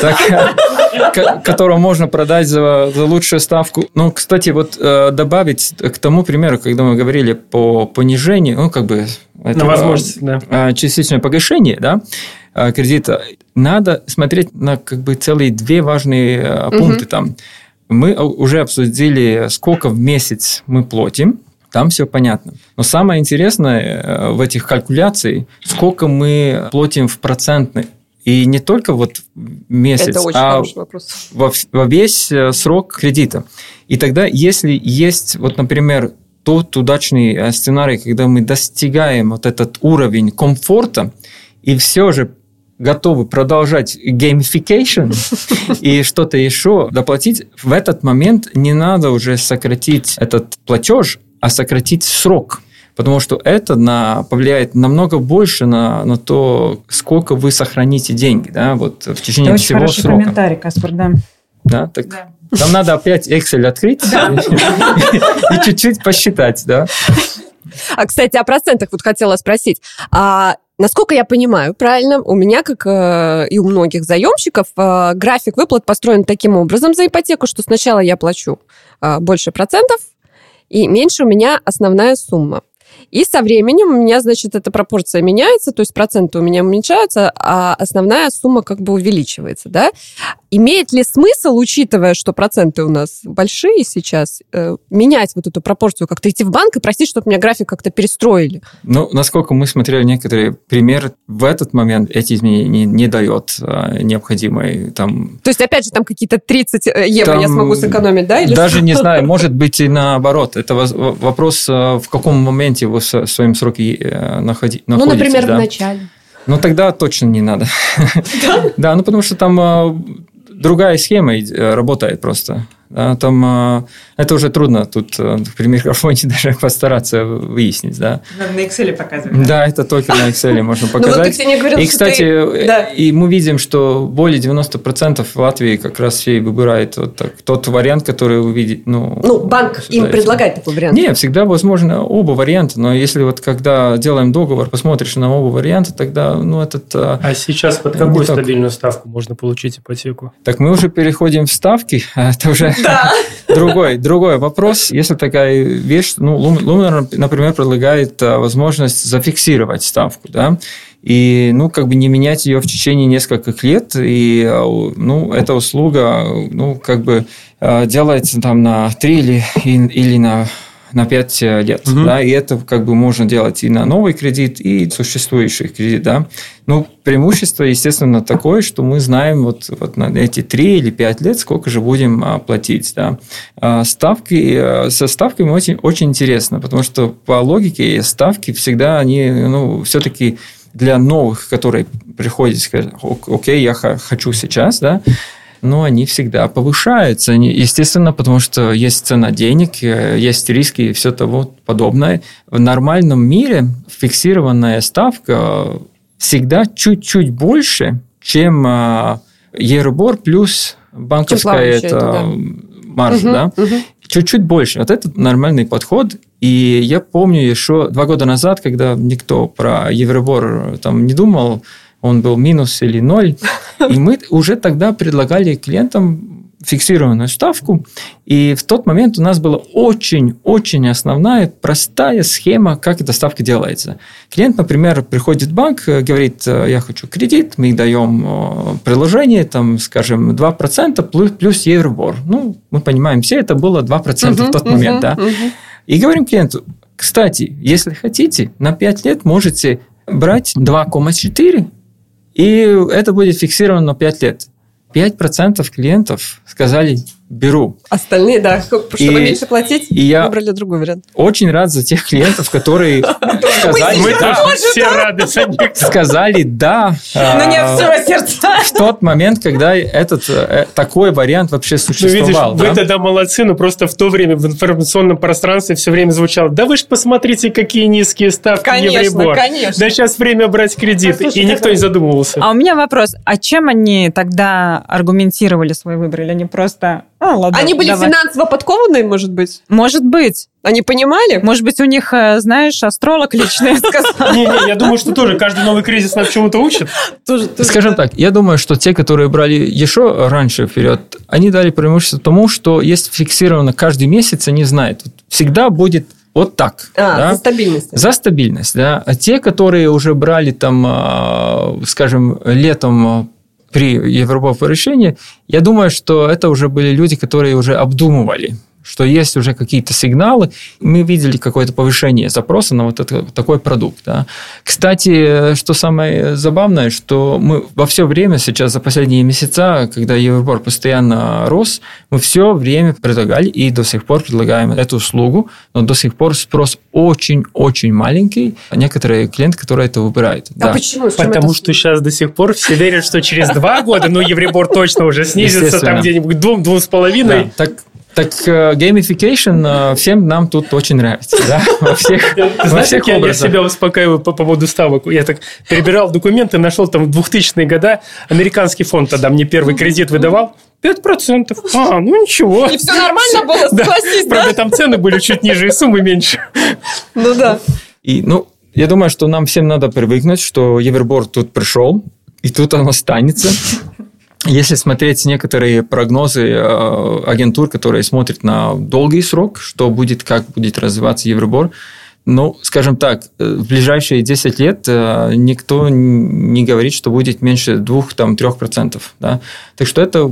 так, которого можно продать за, за лучшую ставку. Ну, кстати, вот э, добавить к тому примеру, когда мы говорили по понижению, ну, как бы... Это, На возможность, да. А, частичное погашение, да, кредита, надо смотреть на как бы целые две важные угу. пункты там мы уже обсудили, сколько в месяц мы платим, там все понятно. Но самое интересное э, в этих калькуляциях, сколько мы платим в процентный. И не только вот месяц, а во, во весь э, срок кредита. И тогда, если есть, вот, например, тот удачный э, сценарий, когда мы достигаем вот этот уровень комфорта, и все же готовы продолжать gamification и что-то еще доплатить, в этот момент не надо уже сократить этот платеж, а сократить срок. Потому что это на, повлияет намного больше на, на то, сколько вы сохраните деньги да, вот в течение это всего очень срока. комментарий, Каспар, да. Да, так да. Там надо опять Excel открыть и чуть-чуть посчитать, да. А, кстати, о процентах вот хотела спросить. А Насколько я понимаю, правильно, у меня, как э, и у многих заемщиков, э, график выплат построен таким образом за ипотеку, что сначала я плачу э, больше процентов, и меньше у меня основная сумма. И со временем у меня, значит, эта пропорция меняется, то есть проценты у меня уменьшаются, а основная сумма как бы увеличивается, да. Имеет ли смысл, учитывая, что проценты у нас большие сейчас, э, менять вот эту пропорцию, как-то идти в банк и просить, чтобы меня график как-то перестроили? Ну, насколько мы смотрели некоторые примеры, в этот момент эти изменения не, не дает э, необходимой там... То есть, опять же, там какие-то 30 э, евро там, я смогу сэкономить, да? Или даже что? не знаю, может быть и наоборот. Это вопрос, в каком моменте вы в своем сроке находи, находитесь. Ну, например, да? в начале. Ну, тогда точно не надо. Да? Да, ну, потому что там другая схема работает просто. Да, там а, это уже трудно тут э, при микрофоне даже постараться выяснить, да. На Excel показывать. Да, это только на Excel можно ну, показать. и, кстати, э, и мы видим, что более 90% в Латвии как раз все выбирает вот так, тот вариант, который вы видите. Ну, ну банк им предлагает такой вариант. Нет, всегда возможно оба варианта, но если вот когда делаем договор, посмотришь на оба варианта, тогда, ну, этот... А, а сейчас под какую стабильную ставку можно получить ипотеку? Так мы уже переходим в ставки, а это уже Другой, другой вопрос. Если такая вещь, ну, Лумнер, например, предлагает а, возможность зафиксировать ставку, да, и, ну, как бы не менять ее в течение нескольких лет, и, а, ну, эта услуга, ну, как бы а, делается там на 3 или, или на на 5 э, лет. Угу. Да, и это как бы можно делать и на новый кредит, и существующий кредит. Да. Ну, преимущество, естественно, такое, что мы знаем вот, вот на эти 3 или 5 лет, сколько же будем а, платить. Да. А, ставки, а, со ставками очень, очень интересно, потому что по логике ставки всегда они ну, все-таки для новых, которые приходят, окей, я хочу сейчас, да, но они всегда повышаются. Естественно, потому что есть цена денег, э, есть риски и все того подобное. В нормальном мире фиксированная ставка всегда чуть-чуть больше, чем Euribor плюс банковская это, это да. маржа. Угу, да? угу. Чуть-чуть больше. Вот это нормальный подход. И я помню еще два года назад, когда никто про Euribor там не думал, он был минус или ноль. И мы уже тогда предлагали клиентам фиксированную ставку. И в тот момент у нас была очень-очень основная, простая схема, как эта ставка делается. Клиент, например, приходит в банк, говорит, я хочу кредит, мы даем э, приложение, там, скажем, 2% плюс, плюс Евробор. Ну, мы понимаем, все это было 2% угу, в тот момент. Угу, да? угу. И говорим клиенту, кстати, если хотите, на 5 лет можете брать 2,4 и это будет фиксировано на 5 лет. 5% клиентов сказали беру. Остальные, да, чтобы и, меньше платить, и я выбрали другой вариант. Очень рад за тех клиентов, которые сказали Мы да. все рады за них. Сказали да. Но не от всего сердца. В тот момент, когда этот э, такой вариант вообще ну, существовал. Вы тогда молодцы, но просто в то время в информационном пространстве все время звучало, да вы же посмотрите, какие низкие ставки Конечно, конечно. Да сейчас время брать кредит. И никто не задумывался. А у меня вопрос, а чем они тогда аргументировали свой выбор? Или они просто а, ладно, Они были давай. финансово подкованные, может быть? Может быть. Они понимали? Может быть, у них, э, знаешь, астролог личный сказал. Не-не, я думаю, что тоже каждый новый кризис нас чему-то учит. Скажем так, я думаю, что те, которые брали еще раньше вперед, они дали преимущество тому, что есть фиксировано каждый месяц, они знают. Всегда будет вот так. А, да? за стабильность. За стабильность, да. А те, которые уже брали там, а, скажем, летом при Европовом решении, я думаю, что это уже были люди, которые уже обдумывали что есть уже какие-то сигналы. Мы видели какое-то повышение запроса на вот это, такой продукт. Да. Кстати, что самое забавное, что мы во все время сейчас, за последние месяца, когда Евробор постоянно рос, мы все время предлагали и до сих пор предлагаем эту услугу, но до сих пор спрос очень-очень маленький. Некоторые клиенты, которые это выбирают. А да. почему? Потому это... что сейчас до сих пор все верят, что через два года, ну, Евробор точно уже снизится там где-нибудь двум, двум с половиной. Так так gamification э, всем нам тут очень нравится, да, во всех, во всех я, я себя успокаиваю по поводу ставок. Я так перебирал документы, нашел там 2000-е года, американский фонд тогда мне первый кредит выдавал, 5%. А, ну ничего. И все нормально было, согласись, да? Правда, там цены были чуть ниже и суммы меньше. Ну да. И, ну, я думаю, что нам всем надо привыкнуть, что Еверборд тут пришел, и тут он останется. Если смотреть некоторые прогнозы э, агентур, которые смотрят на долгий срок, что будет, как будет развиваться Евробор, ну, скажем так, в ближайшие 10 лет никто не говорит, что будет меньше 2-3%. Да? Так что это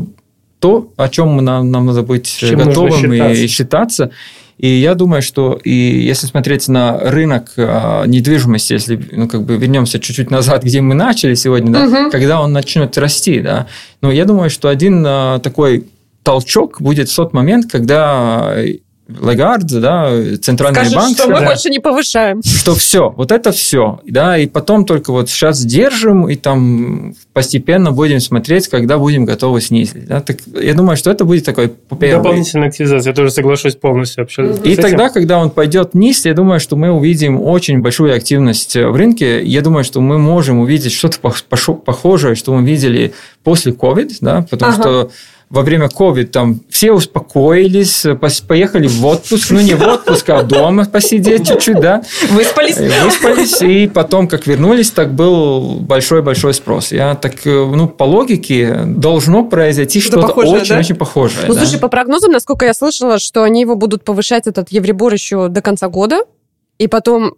то, о чем нам, нам надо быть Чем готовым и считаться. И я думаю, что и если смотреть на рынок а, недвижимости, если ну, как бы вернемся чуть-чуть назад, где мы начали сегодня, да, угу. когда он начнет расти, да, но я думаю, что один а, такой толчок будет в тот момент, когда Лагард, да, центральный Скажет, банк. что мы да, больше не повышаем. Что все, вот это все, да, и потом только вот сейчас держим, и там постепенно будем смотреть, когда будем готовы снизить. Да. Так, я думаю, что это будет такой первый. Дополнительная активизация, я тоже соглашусь полностью вообще. И тогда, когда он пойдет вниз, я думаю, что мы увидим очень большую активность в рынке. Я думаю, что мы можем увидеть что-то похожее, что мы видели после COVID, да, потому ага. что во время COVID там все успокоились, поехали в отпуск, ну не в отпуск, а дома посидеть чуть-чуть, да. Выспались. Э, выспались, и потом, как вернулись, так был большой-большой спрос. Я так, э, ну, по логике должно произойти что-то очень-очень да? похожее. Ну, да? слушай, по прогнозам, насколько я слышала, что они его будут повышать, этот Евробор, еще до конца года, и потом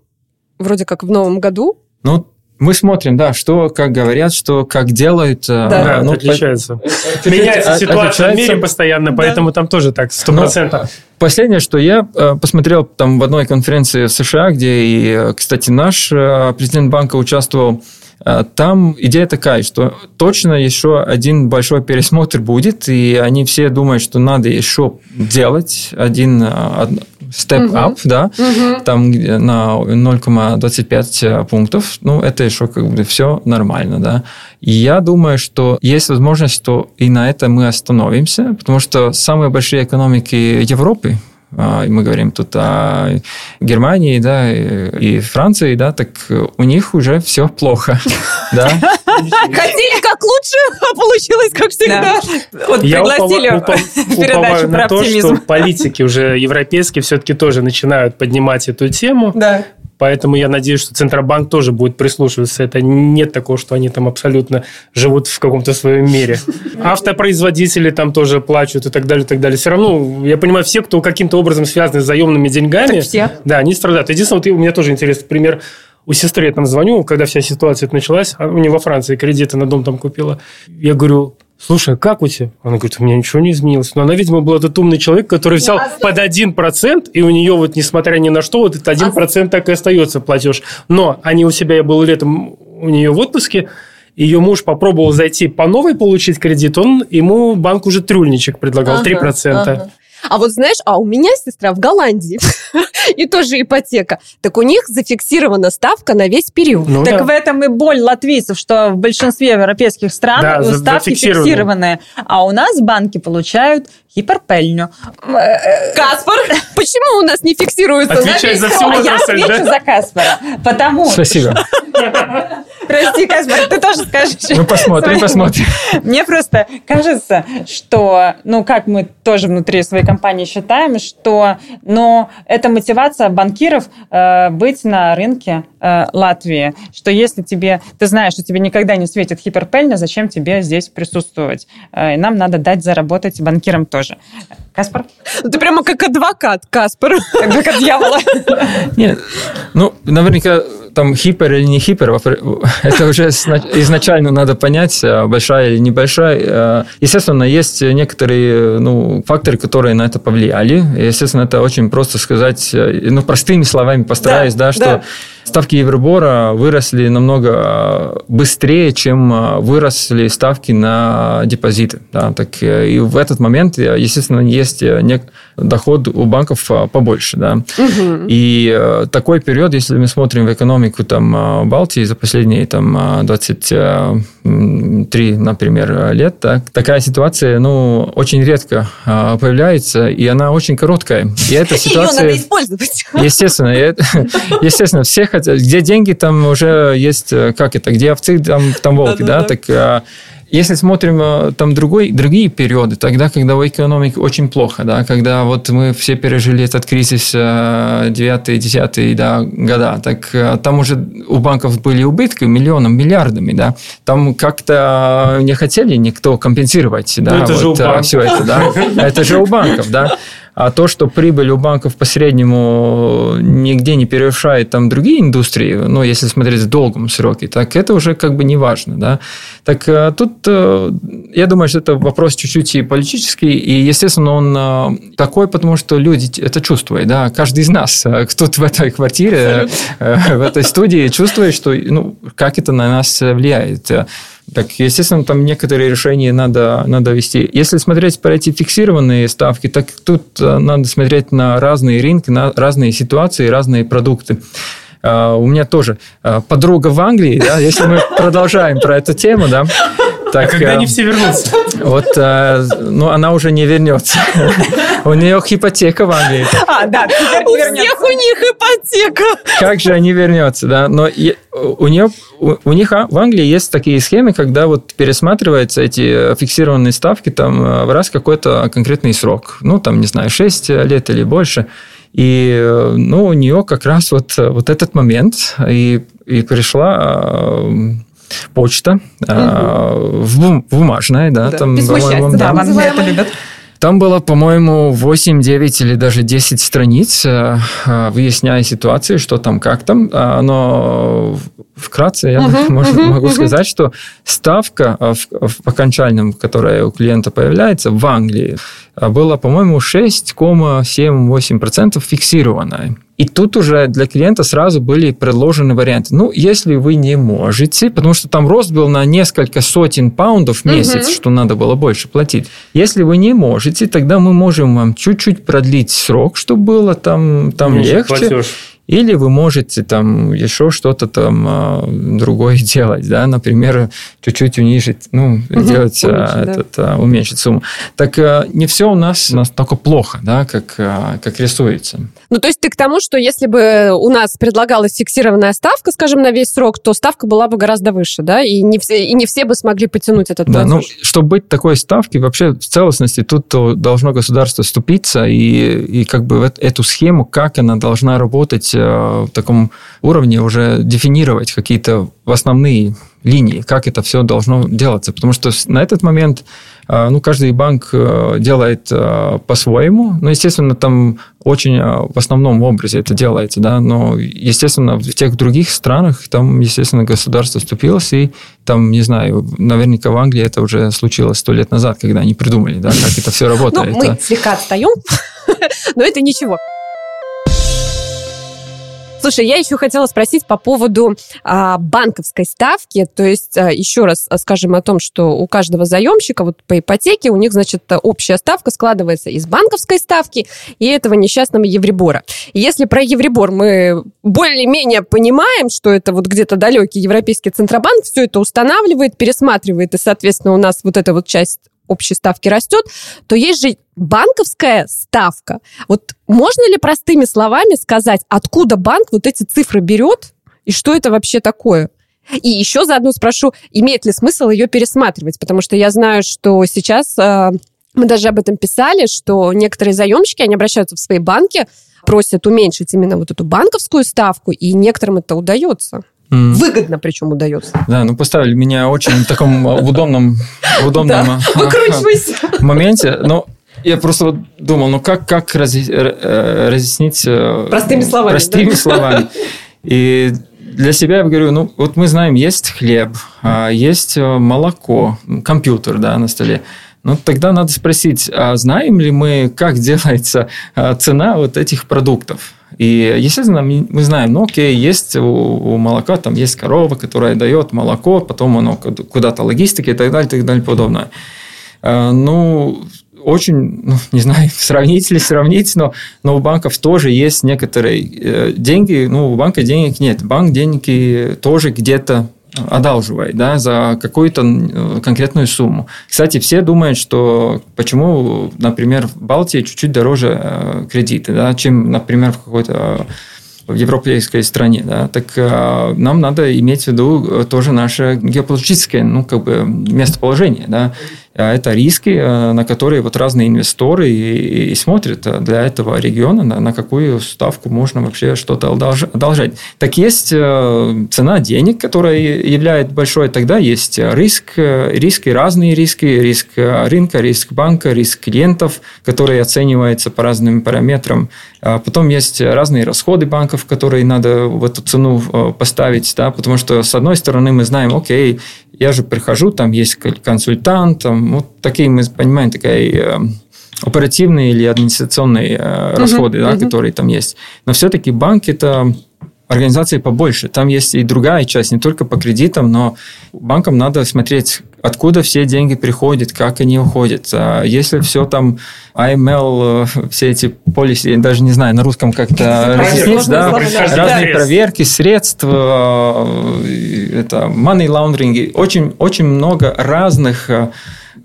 вроде как в новом году. Ну, мы смотрим, да, что, как говорят, что как делают. Э, да, ну, отличается. По... Меняется ситуация отличается. в мире постоянно, поэтому да. там тоже так, сто процентов. Последнее, что я э, посмотрел там в одной конференции в США, где и, э, кстати, наш президент банка участвовал, там идея такая, что точно еще один большой пересмотр будет, и они все думают, что надо еще делать один, step up, угу. да, угу. там на 0,25 э, пунктов, ну, это еще как бы все нормально, да. И я думаю, что есть возможность, что и на это мы остановимся, потому что самые большие экономики Европы, а, мы говорим тут о Германии, да, и Франции, да, так у них уже все плохо, да. Хотели как лучше, а получилось как всегда. Вот пригласили передачу про оптимизм. что политики уже европейские все-таки тоже начинают поднимать эту тему. Да. Поэтому я надеюсь, что Центробанк тоже будет прислушиваться. Это нет такого, что они там абсолютно живут в каком-то своем мире. Автопроизводители там тоже плачут и так далее, и так далее. Все равно, я понимаю, все, кто каким-то образом связаны с заемными деньгами, так все. да, они страдают. Единственное, вот у меня тоже интересный пример у сестры я там звоню, когда вся ситуация началась, а у нее во Франции кредиты на дом там купила. Я говорю, слушай, а как у тебя? Она говорит, у меня ничего не изменилось. Но она, видимо, был этот умный человек, который взял а под 1%, и у нее вот, несмотря ни на что, вот этот 1% а... так и остается платеж. Но они у себя, я был летом у нее в отпуске, ее муж попробовал зайти по новой получить кредит, он ему банк уже трюльничек предлагал, ага, 3%. Ага. А вот знаешь, а у меня сестра в Голландии, и тоже ипотека. Так у них зафиксирована ставка на весь период. Ну, так да. в этом и боль латвийцев, что в большинстве европейских стран да, ставки фиксированные. А у нас банки получают гиперпельню. Каспар, почему у нас не фиксируется? Отвечай за всю Я отвечу за Каспара. Потому Спасибо. Прости, Каспар, ты тоже скажешь. Ну, посмотрим, посмотрим. Мне просто кажется, что, ну, как мы тоже внутри своей компании считаем, что, но это мотивация банкиров э, быть на рынке э, Латвии, что если тебе, ты знаешь, что тебе никогда не светит гиперпельня, зачем тебе здесь присутствовать? Э, и нам надо дать заработать банкирам тоже. Каспар? Ты прямо как адвокат, Каспар. Адвокат дьявола. Нет, ну, наверняка там хипер или не хипер, это уже изначально надо понять, а большая или небольшая. Естественно, есть некоторые ну, факторы, которые на это повлияли. Естественно, это очень просто сказать, ну, простыми словами постараюсь, да, да что да ставки Евробора выросли намного быстрее, чем выросли ставки на депозиты. Да, так, э, и в этот момент, естественно, есть доход у банков побольше. Да. Угу. И э, такой период, если мы смотрим в экономику там, Балтии за последние там, 23, например, лет, так, такая ситуация ну, очень редко появляется, и она очень короткая. И эта ситуация... Ее надо использовать. Естественно, естественно, все хотят, где деньги, там уже есть, э, как это, где овцы, там, там волки, да, так а, если смотрим э, там другой, другие периоды, тогда, когда у экономики очень плохо, да, когда вот мы все пережили этот кризис 9-10 э, да, года, так там уже у банков были убытки миллионам, миллиардами, да, там как-то не хотели никто компенсировать, да, это вот, же у банков. все это, да, это же у банков, да, А то, что прибыль у банков по среднему нигде не превышает там другие индустрии, ну, если смотреть в долгом сроке, так это уже как бы не важно, да. Так э, тут, э, я думаю, что это вопрос чуть-чуть и политический, и, естественно, он э, такой, потому что люди это чувствуют, да. Каждый из нас, кто в этой квартире, в этой студии чувствует, что, ну, как это на нас влияет. Так, естественно, там некоторые решения надо, надо вести. Если смотреть про эти фиксированные ставки, так тут э, надо смотреть на разные рынки, на разные ситуации, разные продукты. Uh, у меня тоже uh, подруга в Англии, да, если мы продолжаем про эту тему, да, так, а когда они все вернутся? Вот, ну, она уже не вернется. У нее ипотека в Англии. А, да, у всех у них ипотека. Как же они вернется, да? Но у нее, у них в Англии есть такие схемы, когда вот пересматриваются эти фиксированные ставки там э, в раз какой-то конкретный срок. Ну, там, не знаю, 6 лет или больше. И э, ну, у нее как раз вот, вот этот момент и, и пришла почта, угу. в, бумажная, да, да. там, по-моему, да, да, да, это любят. Там было, по-моему, 8, 9 или даже 10 страниц, э, э, выясняя ситуацию, что там, как там. А, но вкратце я uh-huh, может, uh-huh, могу uh-huh. сказать, что ставка в, в окончательном, которая у клиента появляется в Англии, была, по-моему, 6,7-8% фиксированная. И тут уже для клиента сразу были предложены варианты. Ну, если вы не можете, потому что там рост был на несколько сотен паундов в месяц, угу. что надо было больше платить. Если вы не можете, тогда мы можем вам чуть-чуть продлить срок, чтобы было там, там легче. Платеж. Или вы можете там еще что-то там а, другое делать, да, например, чуть-чуть унижить, ну, угу, сделать, уменьшить, а, этот, да. уменьшить сумму. Так а, не все у нас настолько плохо, да, как, как рисуется. Ну, то есть ты к тому, что если бы у нас предлагалась фиксированная ставка, скажем, на весь срок, то ставка была бы гораздо выше, да, и не все, и не все бы смогли потянуть этот платеж. Да, ну, чтобы быть такой ставки, вообще в целостности, тут должно государство вступиться и, и как бы эту схему, как она должна работать в таком уровне уже дефинировать какие-то основные линии, как это все должно делаться. Потому что на этот момент э, ну, каждый банк э, делает по-своему. Ну, естественно, там очень в основном образе это делается, да, но, естественно, в тех других странах там, естественно, государство вступилось, и там, не знаю, наверняка в Англии это уже случилось сто лет назад, когда они придумали, да, как это все работает. Ну, мы слегка отстаем, но это ничего. Слушай, я еще хотела спросить по поводу а, банковской ставки. То есть, а, еще раз скажем о том, что у каждого заемщика вот по ипотеке у них, значит, общая ставка складывается из банковской ставки и этого несчастного Евребора. Если про Евребор мы более-менее понимаем, что это вот где-то далекий Европейский Центробанк все это устанавливает, пересматривает, и, соответственно, у нас вот эта вот часть общей ставки растет, то есть же банковская ставка. Вот можно ли простыми словами сказать, откуда банк вот эти цифры берет и что это вообще такое? И еще заодно спрошу, имеет ли смысл ее пересматривать, потому что я знаю, что сейчас э, мы даже об этом писали, что некоторые заемщики, они обращаются в свои банки, просят уменьшить именно вот эту банковскую ставку, и некоторым это удается. Mm. Выгодно причем удается. Да, ну поставили меня очень в таком удобном, удобном моменте. Но я просто вот думал, ну как, как э, разъяснить... Э, простыми словами. Простыми словами. И для себя я говорю, ну вот мы знаем, есть хлеб, а есть э, молоко, компьютер да, на столе. Ну, тогда надо спросить, а знаем ли мы, как делается цена вот этих продуктов? И, естественно, мы знаем, ну, окей, есть у, у молока, там есть корова, которая дает молоко, потом оно куда-то логистика и так далее, и так далее, подобное. Ну, очень, ну, не знаю, сравнить ли сравнить, но, но у банков тоже есть некоторые э, деньги, ну, у банка денег нет. Банк деньги тоже где-то одалживает да, за какую-то э, конкретную сумму. Кстати, все думают, что почему, например, в Балтии чуть-чуть дороже э, кредиты, да, чем, например, в какой-то в европейской стране, да, так э, нам надо иметь в виду тоже наше геополитическое, ну, как бы, местоположение, да. А это риски, э, на которые вот разные инвесторы и, и смотрят э, для этого региона, на, на какую ставку можно вообще что-то одолжать. Так есть э, цена денег, которая является большой, тогда есть риск, риски, разные риски, риск рынка, риск банка, риск клиентов, который оценивается по разным параметрам. А потом есть разные расходы банков, которые надо в эту цену поставить, да, потому что с одной стороны мы знаем, окей, я же прихожу, там есть консультант, там, вот такие мы понимаем, такая оперативные или администрационные э, расходы, uh-huh, да, uh-huh. которые там есть. Но все-таки банк это организации побольше. Там есть и другая часть, не только по кредитам, но банкам надо смотреть, откуда все деньги приходят, как они уходят. А если все там AML, э, все эти полиси, я даже не знаю, на русском как-то разъяснить, да, разные проверки средств, э, это money laundering, очень, очень много разных э,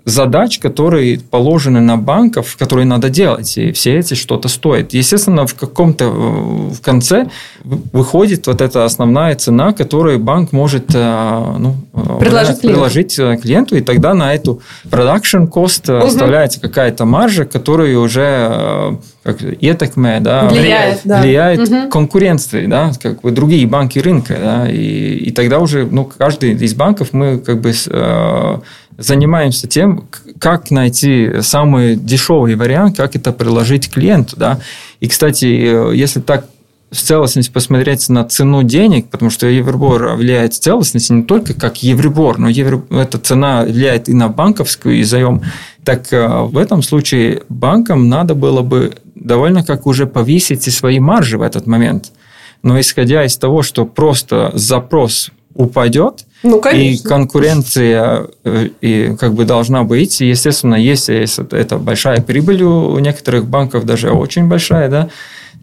задач, которые положены на банков, которые надо делать, и все эти что-то стоят. Естественно, в каком-то в конце выходит вот эта основная цена, которую банк может э, ну, предложить, предложить клиенту. клиенту, и тогда на эту production cost угу. оставляется какая-то маржа, которая уже э, как етекме, да, влияет, да. влияет угу. конкуренцией, да, как бы другие банки рынка, да, и, и тогда уже, ну, каждый из банков мы как бы занимаемся тем, как найти самый дешевый вариант, как это приложить клиенту. Да? И, кстати, э, если так в целостности посмотреть на цену денег, потому что Евробор влияет в целостности не только как Евробор, но Евро... эта цена влияет и на банковскую и заем. Так э, в этом случае банкам надо было бы довольно как уже повысить и свои маржи в этот момент. Но исходя из того, что просто запрос упадет, ну, и конкуренция э, и как бы должна быть. И, естественно, если это большая прибыль у некоторых банков, даже очень большая, да,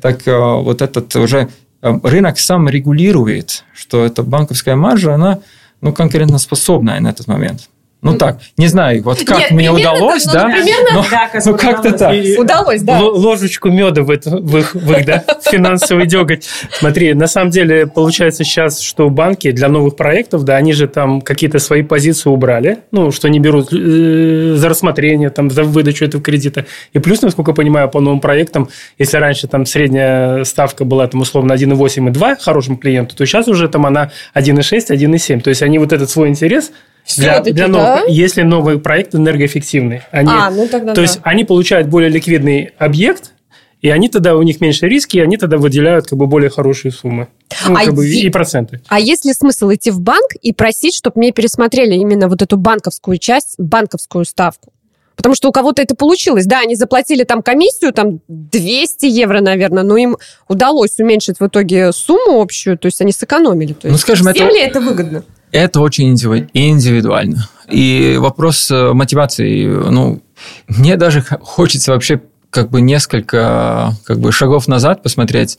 так э, вот этот уже э, рынок сам регулирует, что эта банковская маржа, она ну, конкурентоспособная на этот момент. Ну так, не знаю, вот как Нет, мне удалось, так, ну, да? Примерно, но, да, как ну как-то так. И удалось, да. Ложечку меда в, это, в их, в их да, финансовый деготь. Смотри, на самом деле получается сейчас, что банки для новых проектов, да, они же там какие-то свои позиции убрали, ну, что не берут э, за рассмотрение, там, за выдачу этого кредита. И плюс, насколько я понимаю, по новым проектам, если раньше там средняя ставка была там условно 1,8 и 2 хорошему клиенту, то сейчас уже там она 1,6, 1,7. То есть они вот этот свой интерес для, для новых, да? если новый проект энергоэффективный. Они, а, ну тогда то да. есть они получают более ликвидный объект, и они тогда, у них меньше риски, и они тогда выделяют как бы более хорошие суммы. Ну, а как бы, и проценты. А есть ли смысл идти в банк и просить, чтобы мне пересмотрели именно вот эту банковскую часть, банковскую ставку? Потому что у кого-то это получилось. Да, они заплатили там комиссию, там 200 евро, наверное, но им удалось уменьшить в итоге сумму общую, то есть они сэкономили. То ну, есть ну, скажем, всем это... ли это выгодно? Это очень индивидуально. И вопрос э, мотивации, ну, мне даже хочется вообще как бы несколько как бы шагов назад посмотреть.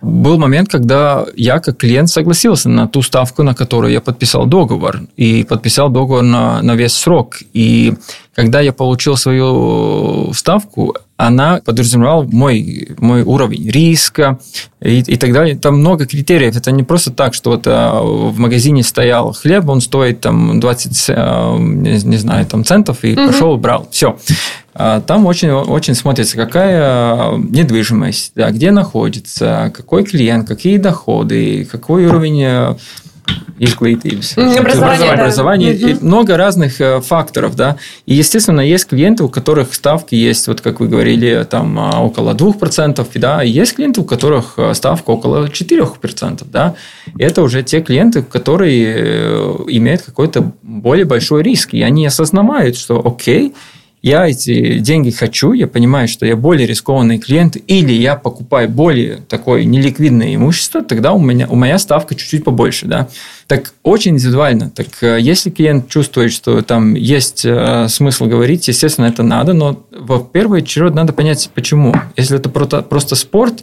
Был момент, когда я как клиент согласился на ту ставку, на которую я подписал договор. И подписал договор на, на весь срок. И когда я получил свою ставку, она подразумевала мой, мой уровень риска и, и так далее. Там много критериев. Это не просто так, что вот а, в магазине стоял хлеб, он стоит там 20, а, не, не знаю, там центов, и угу. пошел, брал. Все. А, там очень, очень смотрится, какая недвижимость, да, где находится, какой клиент, какие доходы, какой уровень изглитības, образование, образование да. и много разных э, факторов, да. И, естественно, есть клиенты, у которых ставки есть, вот как вы говорили, там а, около 2%, да, и есть клиенты, у которых э, ставка около 4%, да. И это уже те клиенты, которые э, имеют какой-то более большой риск, и они осознавают, что окей, я эти деньги хочу, я понимаю, что я более рискованный клиент, или я покупаю более такое неликвидное имущество, тогда у меня у моя ставка чуть-чуть побольше, да. Так очень индивидуально. Так э, если клиент чувствует, что там есть э, смысл говорить, естественно, это надо, но в первую очередь надо понять, почему. Если это просто, просто спорт,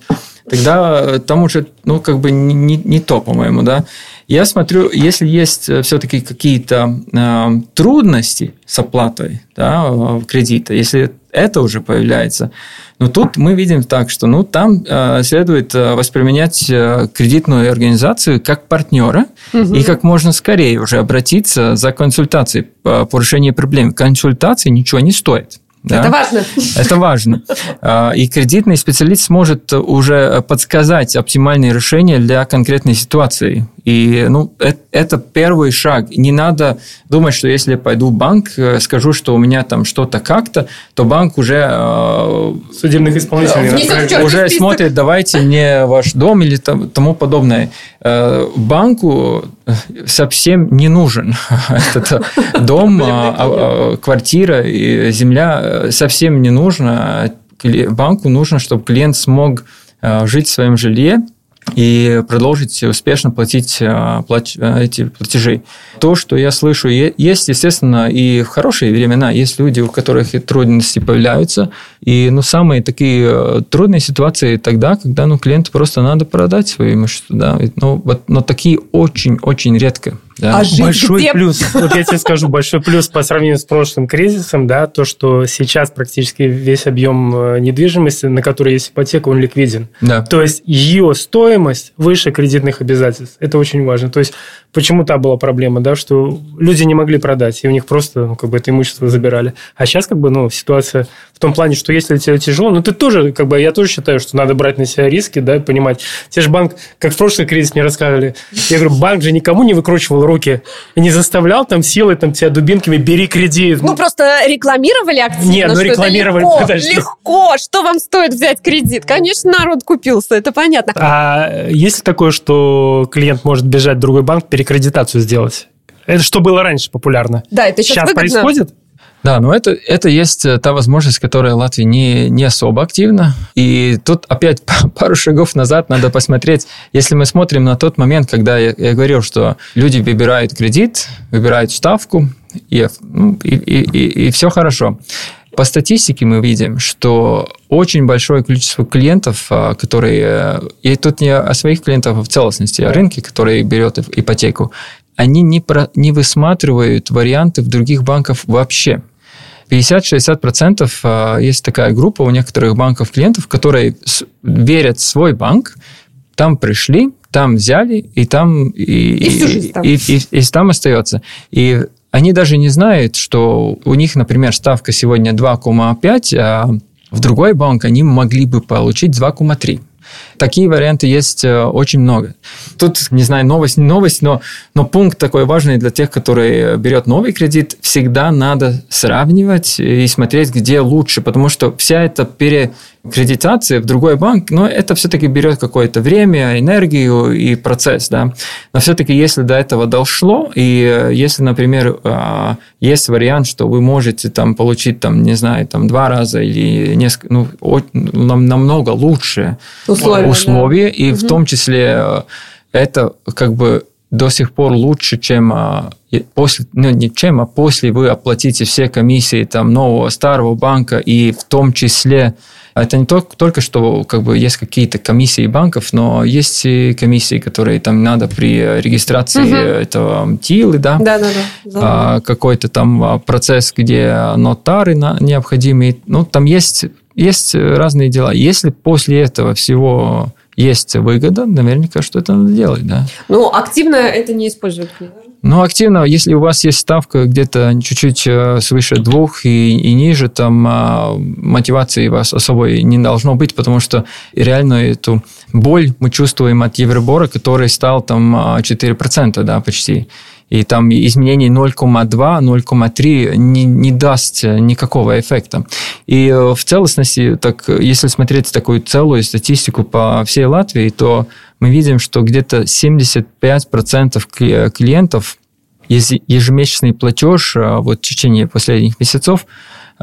тогда э, там уже, ну, как бы не, не то, по-моему, да. Я смотрю, если есть э, все-таки какие-то э, трудности с оплатой да, кредита, если это уже появляется. Но тут мы видим так, что ну, там э, следует э, воспринимать э, кредитную организацию как партнера угу. и как можно скорее уже обратиться за консультацией по, по решению проблем. Консультации ничего не стоит. Да? Это важно. Это важно. А, и кредитный специалист сможет уже подсказать оптимальные решения для конкретной ситуации. И ну, это первый шаг. Не надо думать, что если я пойду в банк, э, скажу, что у меня там что-то как-то, то банк уже... Э, Судебных исполнителей. Уже смотрит, давайте мне ваш дом или тому подобное. Э, банку совсем не нужен этот дом, а, а, квартира и земля совсем не нужно. Банку нужно, чтобы клиент смог жить в своем жилье, и продолжить успешно платить э, плат, э, эти платежи. То, что я слышу, есть, естественно, и в хорошие времена есть люди, у которых трудности появляются, и ну, самые такие э, трудные ситуации тогда, когда ну, клиенту просто надо продать свое имущество. Да. Но, но такие очень-очень редко. Да. А жить большой где? плюс, вот я тебе скажу, большой плюс по сравнению с прошлым кризисом, да, то, что сейчас практически весь объем недвижимости, на который есть ипотека, он ликвиден. Да. То есть ее стоимость выше кредитных обязательств. Это очень важно. То есть почему та была проблема, да, что люди не могли продать, и у них просто ну, как бы это имущество забирали. А сейчас как бы ну, ситуация в том плане, что если тебе тяжело, ну ты тоже, как бы я тоже считаю, что надо брать на себя риски, да, понимать. Те же банк, как в прошлый кризис мне рассказывали, я говорю, банк же никому не выкручивал руки и не заставлял там силой там тебя дубинками бери кредит. Ну, просто рекламировали активно. Нет, ну рекламировали, легко, подожди. Легко, что вам стоит взять кредит? Конечно, народ купился, это понятно. А есть ли такое, что клиент может бежать в другой банк, перекредитацию сделать? Это что было раньше популярно? Да, это сейчас, сейчас происходит? Да, но это, это есть э, та возможность, которая Латвии не, не особо активна. И тут опять пару шагов назад надо посмотреть, если мы смотрим на тот момент, когда я, я говорил, что люди выбирают кредит, выбирают ставку, и, ну, и, и, и, и все хорошо. По статистике мы видим, что очень большое количество клиентов, а, которые... И тут не о своих клиентах, а в целостности, о рынке, который берет ипотеку, они не, про, не высматривают варианты в других банках вообще. 50-60% а, есть такая группа у некоторых банков клиентов, которые верят в свой банк, там пришли, там взяли, и там и, и, и, и, и, и там остается. И они даже не знают, что у них, например, ставка сегодня 2,5, а в другой банк они могли бы получить 2,3. Такие варианты есть э, очень много. Тут, не знаю, новость, не новость, но, но пункт такой важный для тех, которые берет новый кредит, всегда надо сравнивать и смотреть, где лучше, потому что вся эта перекредитация в другой банк, но это все-таки берет какое-то время, энергию и процесс, да. Но все-таки, если до этого дошло, и э, если, например, а, есть вариант, что вы можете там получить, там, не знаю, там два раза или несколько, ну, намного лучше условия, условия да. и угу. в том числе э, это как бы до сих пор лучше, чем а, после, ну, не чем, а после вы оплатите все комиссии там нового старого банка и в том числе это не только, только что как бы есть какие-то комиссии банков, но есть и комиссии, которые там надо при регистрации угу. этого ТИЛы, да, да, да, да. А, какой-то там процесс, где нотары необходимы, ну там есть есть разные дела. Если после этого всего есть выгода, наверняка, что это надо делать, да. Ну, активно это не используют Ну, активно, если у вас есть ставка где-то чуть-чуть э, свыше двух и, и ниже, там а, мотивации у вас особой не должно быть, потому что реально эту боль мы чувствуем от Евробора, который стал там 4%, да, почти и там изменение 0,2, 0,3 не, не даст никакого эффекта. И э, в целостности, так, если смотреть такую целую статистику по всей Латвии, то мы видим, что где-то 75% клиентов ежемесячный платеж э, вот в течение последних месяцев,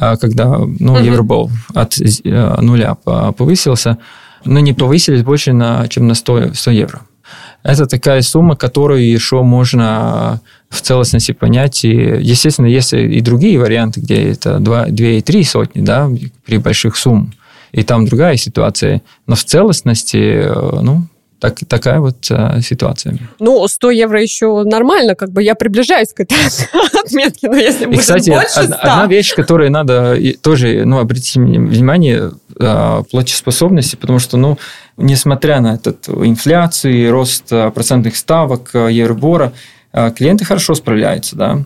э, когда ну, Евробол от нуля повысился, но не повысились больше, на, чем на 100, 100 евро. Это такая сумма, которую еще можно в целостности понять. И, естественно, есть и другие варианты, где это 2, 2 и 3 сотни да, при больших суммах. И там другая ситуация. Но в целостности, ну, Так, такая вот а, ситуация. Ну, 100 евро еще нормально, как бы я приближаюсь к этой отметке, но если будет кстати, больше 100... одна, вещь, которую надо тоже, ну, обратите внимание, а, платежеспособности, потому что, ну, несмотря на этот инфляцию, рост а, процентных ставок, Евробора, клиенты хорошо справляются, да.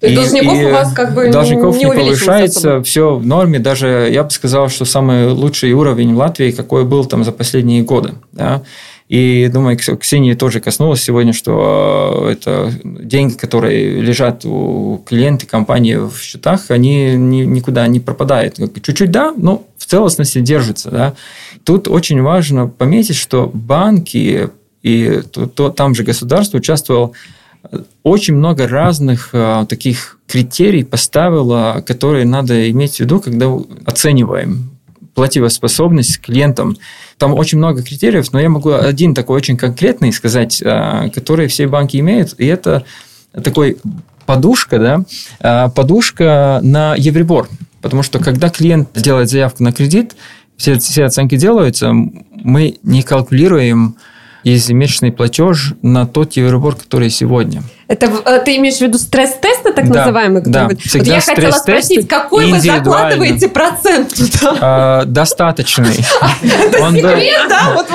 То есть должников и у вас как бы должников не, не повышается, все в норме. Даже я бы сказал, что самый лучший уровень в Латвии, какой был там за последние годы, да. И думаю, Ксения тоже коснулась сегодня, что это деньги, которые лежат у клиента компании в счетах, они никуда не пропадают. Чуть-чуть да, но в целостности держатся. Да. Тут очень важно пометить, что банки и то, то, там же государство участвовало очень много разных э, таких критерий поставила, которые надо иметь в виду, когда оцениваем платежеспособность клиентам. Там очень много критериев, но я могу один такой очень конкретный сказать, э, который все банки имеют, и это такой подушка, да, э, подушка на Евробор. Потому что когда клиент делает заявку на кредит, все, все оценки делаются, мы не калкулируем ежемесячный платеж на тот Евробор, который сегодня. Это э, ты имеешь в виду стресс-тесты, так да, называемые? Да, вот я хотела спросить, какой вы закладываете процент туда? А, достаточный. Это секрет, да? Вот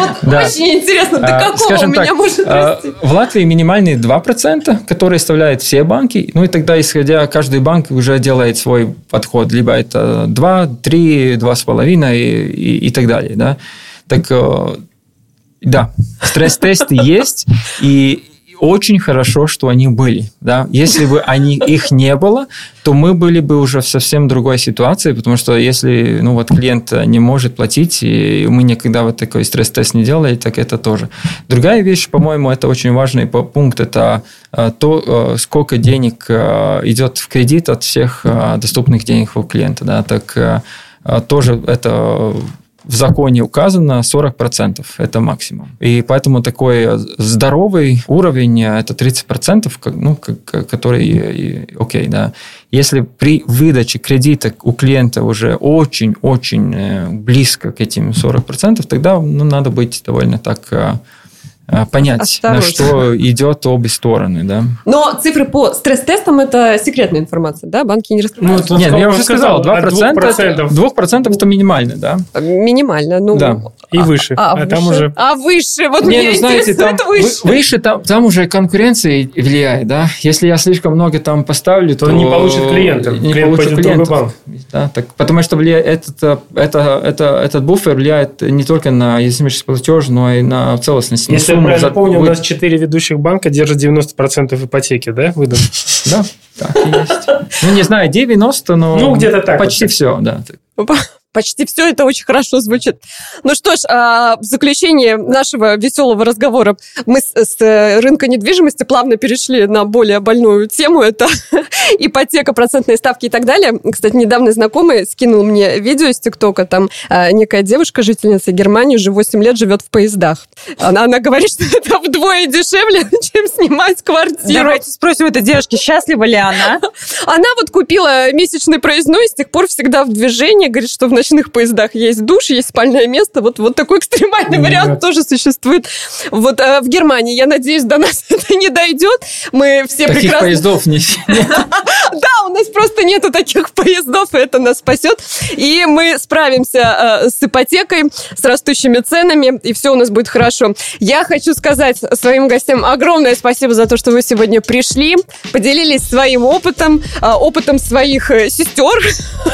очень интересно, до а, какого у меня может а, расти? В Латвии минимальные 2%, которые составляют все банки. Ну и тогда, исходя, каждый банк уже делает свой подход. Либо это 2, 3, 2,5 и, так далее. Да? Так э, да, стресс-тесты есть, и очень хорошо, что они были. Да? Если бы они, их не было, то мы были бы уже в совсем другой ситуации, потому что если ну, вот клиент не может платить, и мы никогда вот такой стресс-тест не делали, так это тоже. Другая вещь, по-моему, это очень важный пункт, это э, то, э, сколько денег э, идет в кредит от всех доступных денег у клиента. Да? Так тоже это в законе указано 40%, это максимум. И поэтому такой здоровый уровень, это 30%, ну, который окей, да. Если при выдаче кредита у клиента уже очень-очень э, близко к этим 40%, тогда ну, надо быть довольно так Э, понять, Осторожно. на что идет обе стороны, да. Но цифры по стресс-тестам – это секретная информация, да? Банки не раскрывают. Ну, Нет, я уже сказал, 2%, 2%. 2% это минимально, да? Минимально, ну. Да. И а, выше. А, а, выше? там уже... А выше? Вот не, меня ну, знаете, там, выше. Выше, там, там уже конкуренция влияет, да? Если я слишком много там поставлю, то... то не получит клиентов. Не Клиент получит клиентов. Да, так, потому что влияет, этот, это, это, этот буфер влияет не только на ежемесячный платеж, но и на целостность. Если я правильно помню, у нас 4 ведущих банка держат 90% ипотеки, да, выдан? Да, так и есть. Ну, не знаю, 90, но ну, где-то так почти все, да. Почти все это очень хорошо звучит. Ну что ж, а, в заключение нашего веселого разговора мы с, э, рынка недвижимости плавно перешли на более больную тему. Это ипотека, процентные ставки и так далее. Кстати, недавно знакомый скинул мне видео из ТикТока. Там а, некая девушка, жительница Германии, уже 8 лет живет в поездах. Она, она говорит, что это вдвое дешевле, чем снимать квартиру. Давайте спросим этой девушки, счастлива ли она? Она вот купила месячный проездной, с тех пор всегда в движении. Говорит, что в ночных поездах есть душ, есть спальное место. Вот, вот такой экстремальный Нет. вариант тоже существует. Вот э, в Германии, я надеюсь, до нас это не дойдет. Мы все Таких прекрасно... поездов не... Да, у нас просто нету таких поездов, и это нас спасет. И мы справимся э, с ипотекой, с растущими ценами, и все у нас будет хорошо. Я хочу сказать своим гостям огромное спасибо за то, что вы сегодня пришли, поделились своим опытом, э, опытом своих сестер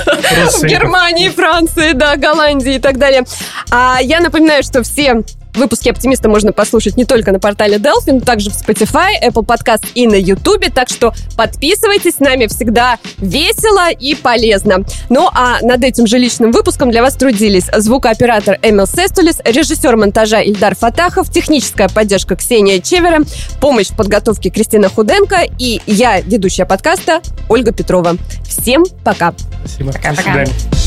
в Германии, Франции, да, Голландии и так далее. А я напоминаю, что все Выпуски «Оптимиста» можно послушать не только на портале Delphi, но также в Spotify, Apple Podcast и на YouTube. Так что подписывайтесь, с нами всегда весело и полезно. Ну а над этим же личным выпуском для вас трудились звукооператор Эмил Сестулис, режиссер монтажа Ильдар Фатахов, техническая поддержка Ксения Чевера, помощь в подготовке Кристина Худенко и я, ведущая подкаста Ольга Петрова. Всем пока. Спасибо. Пока-пока. До свидания.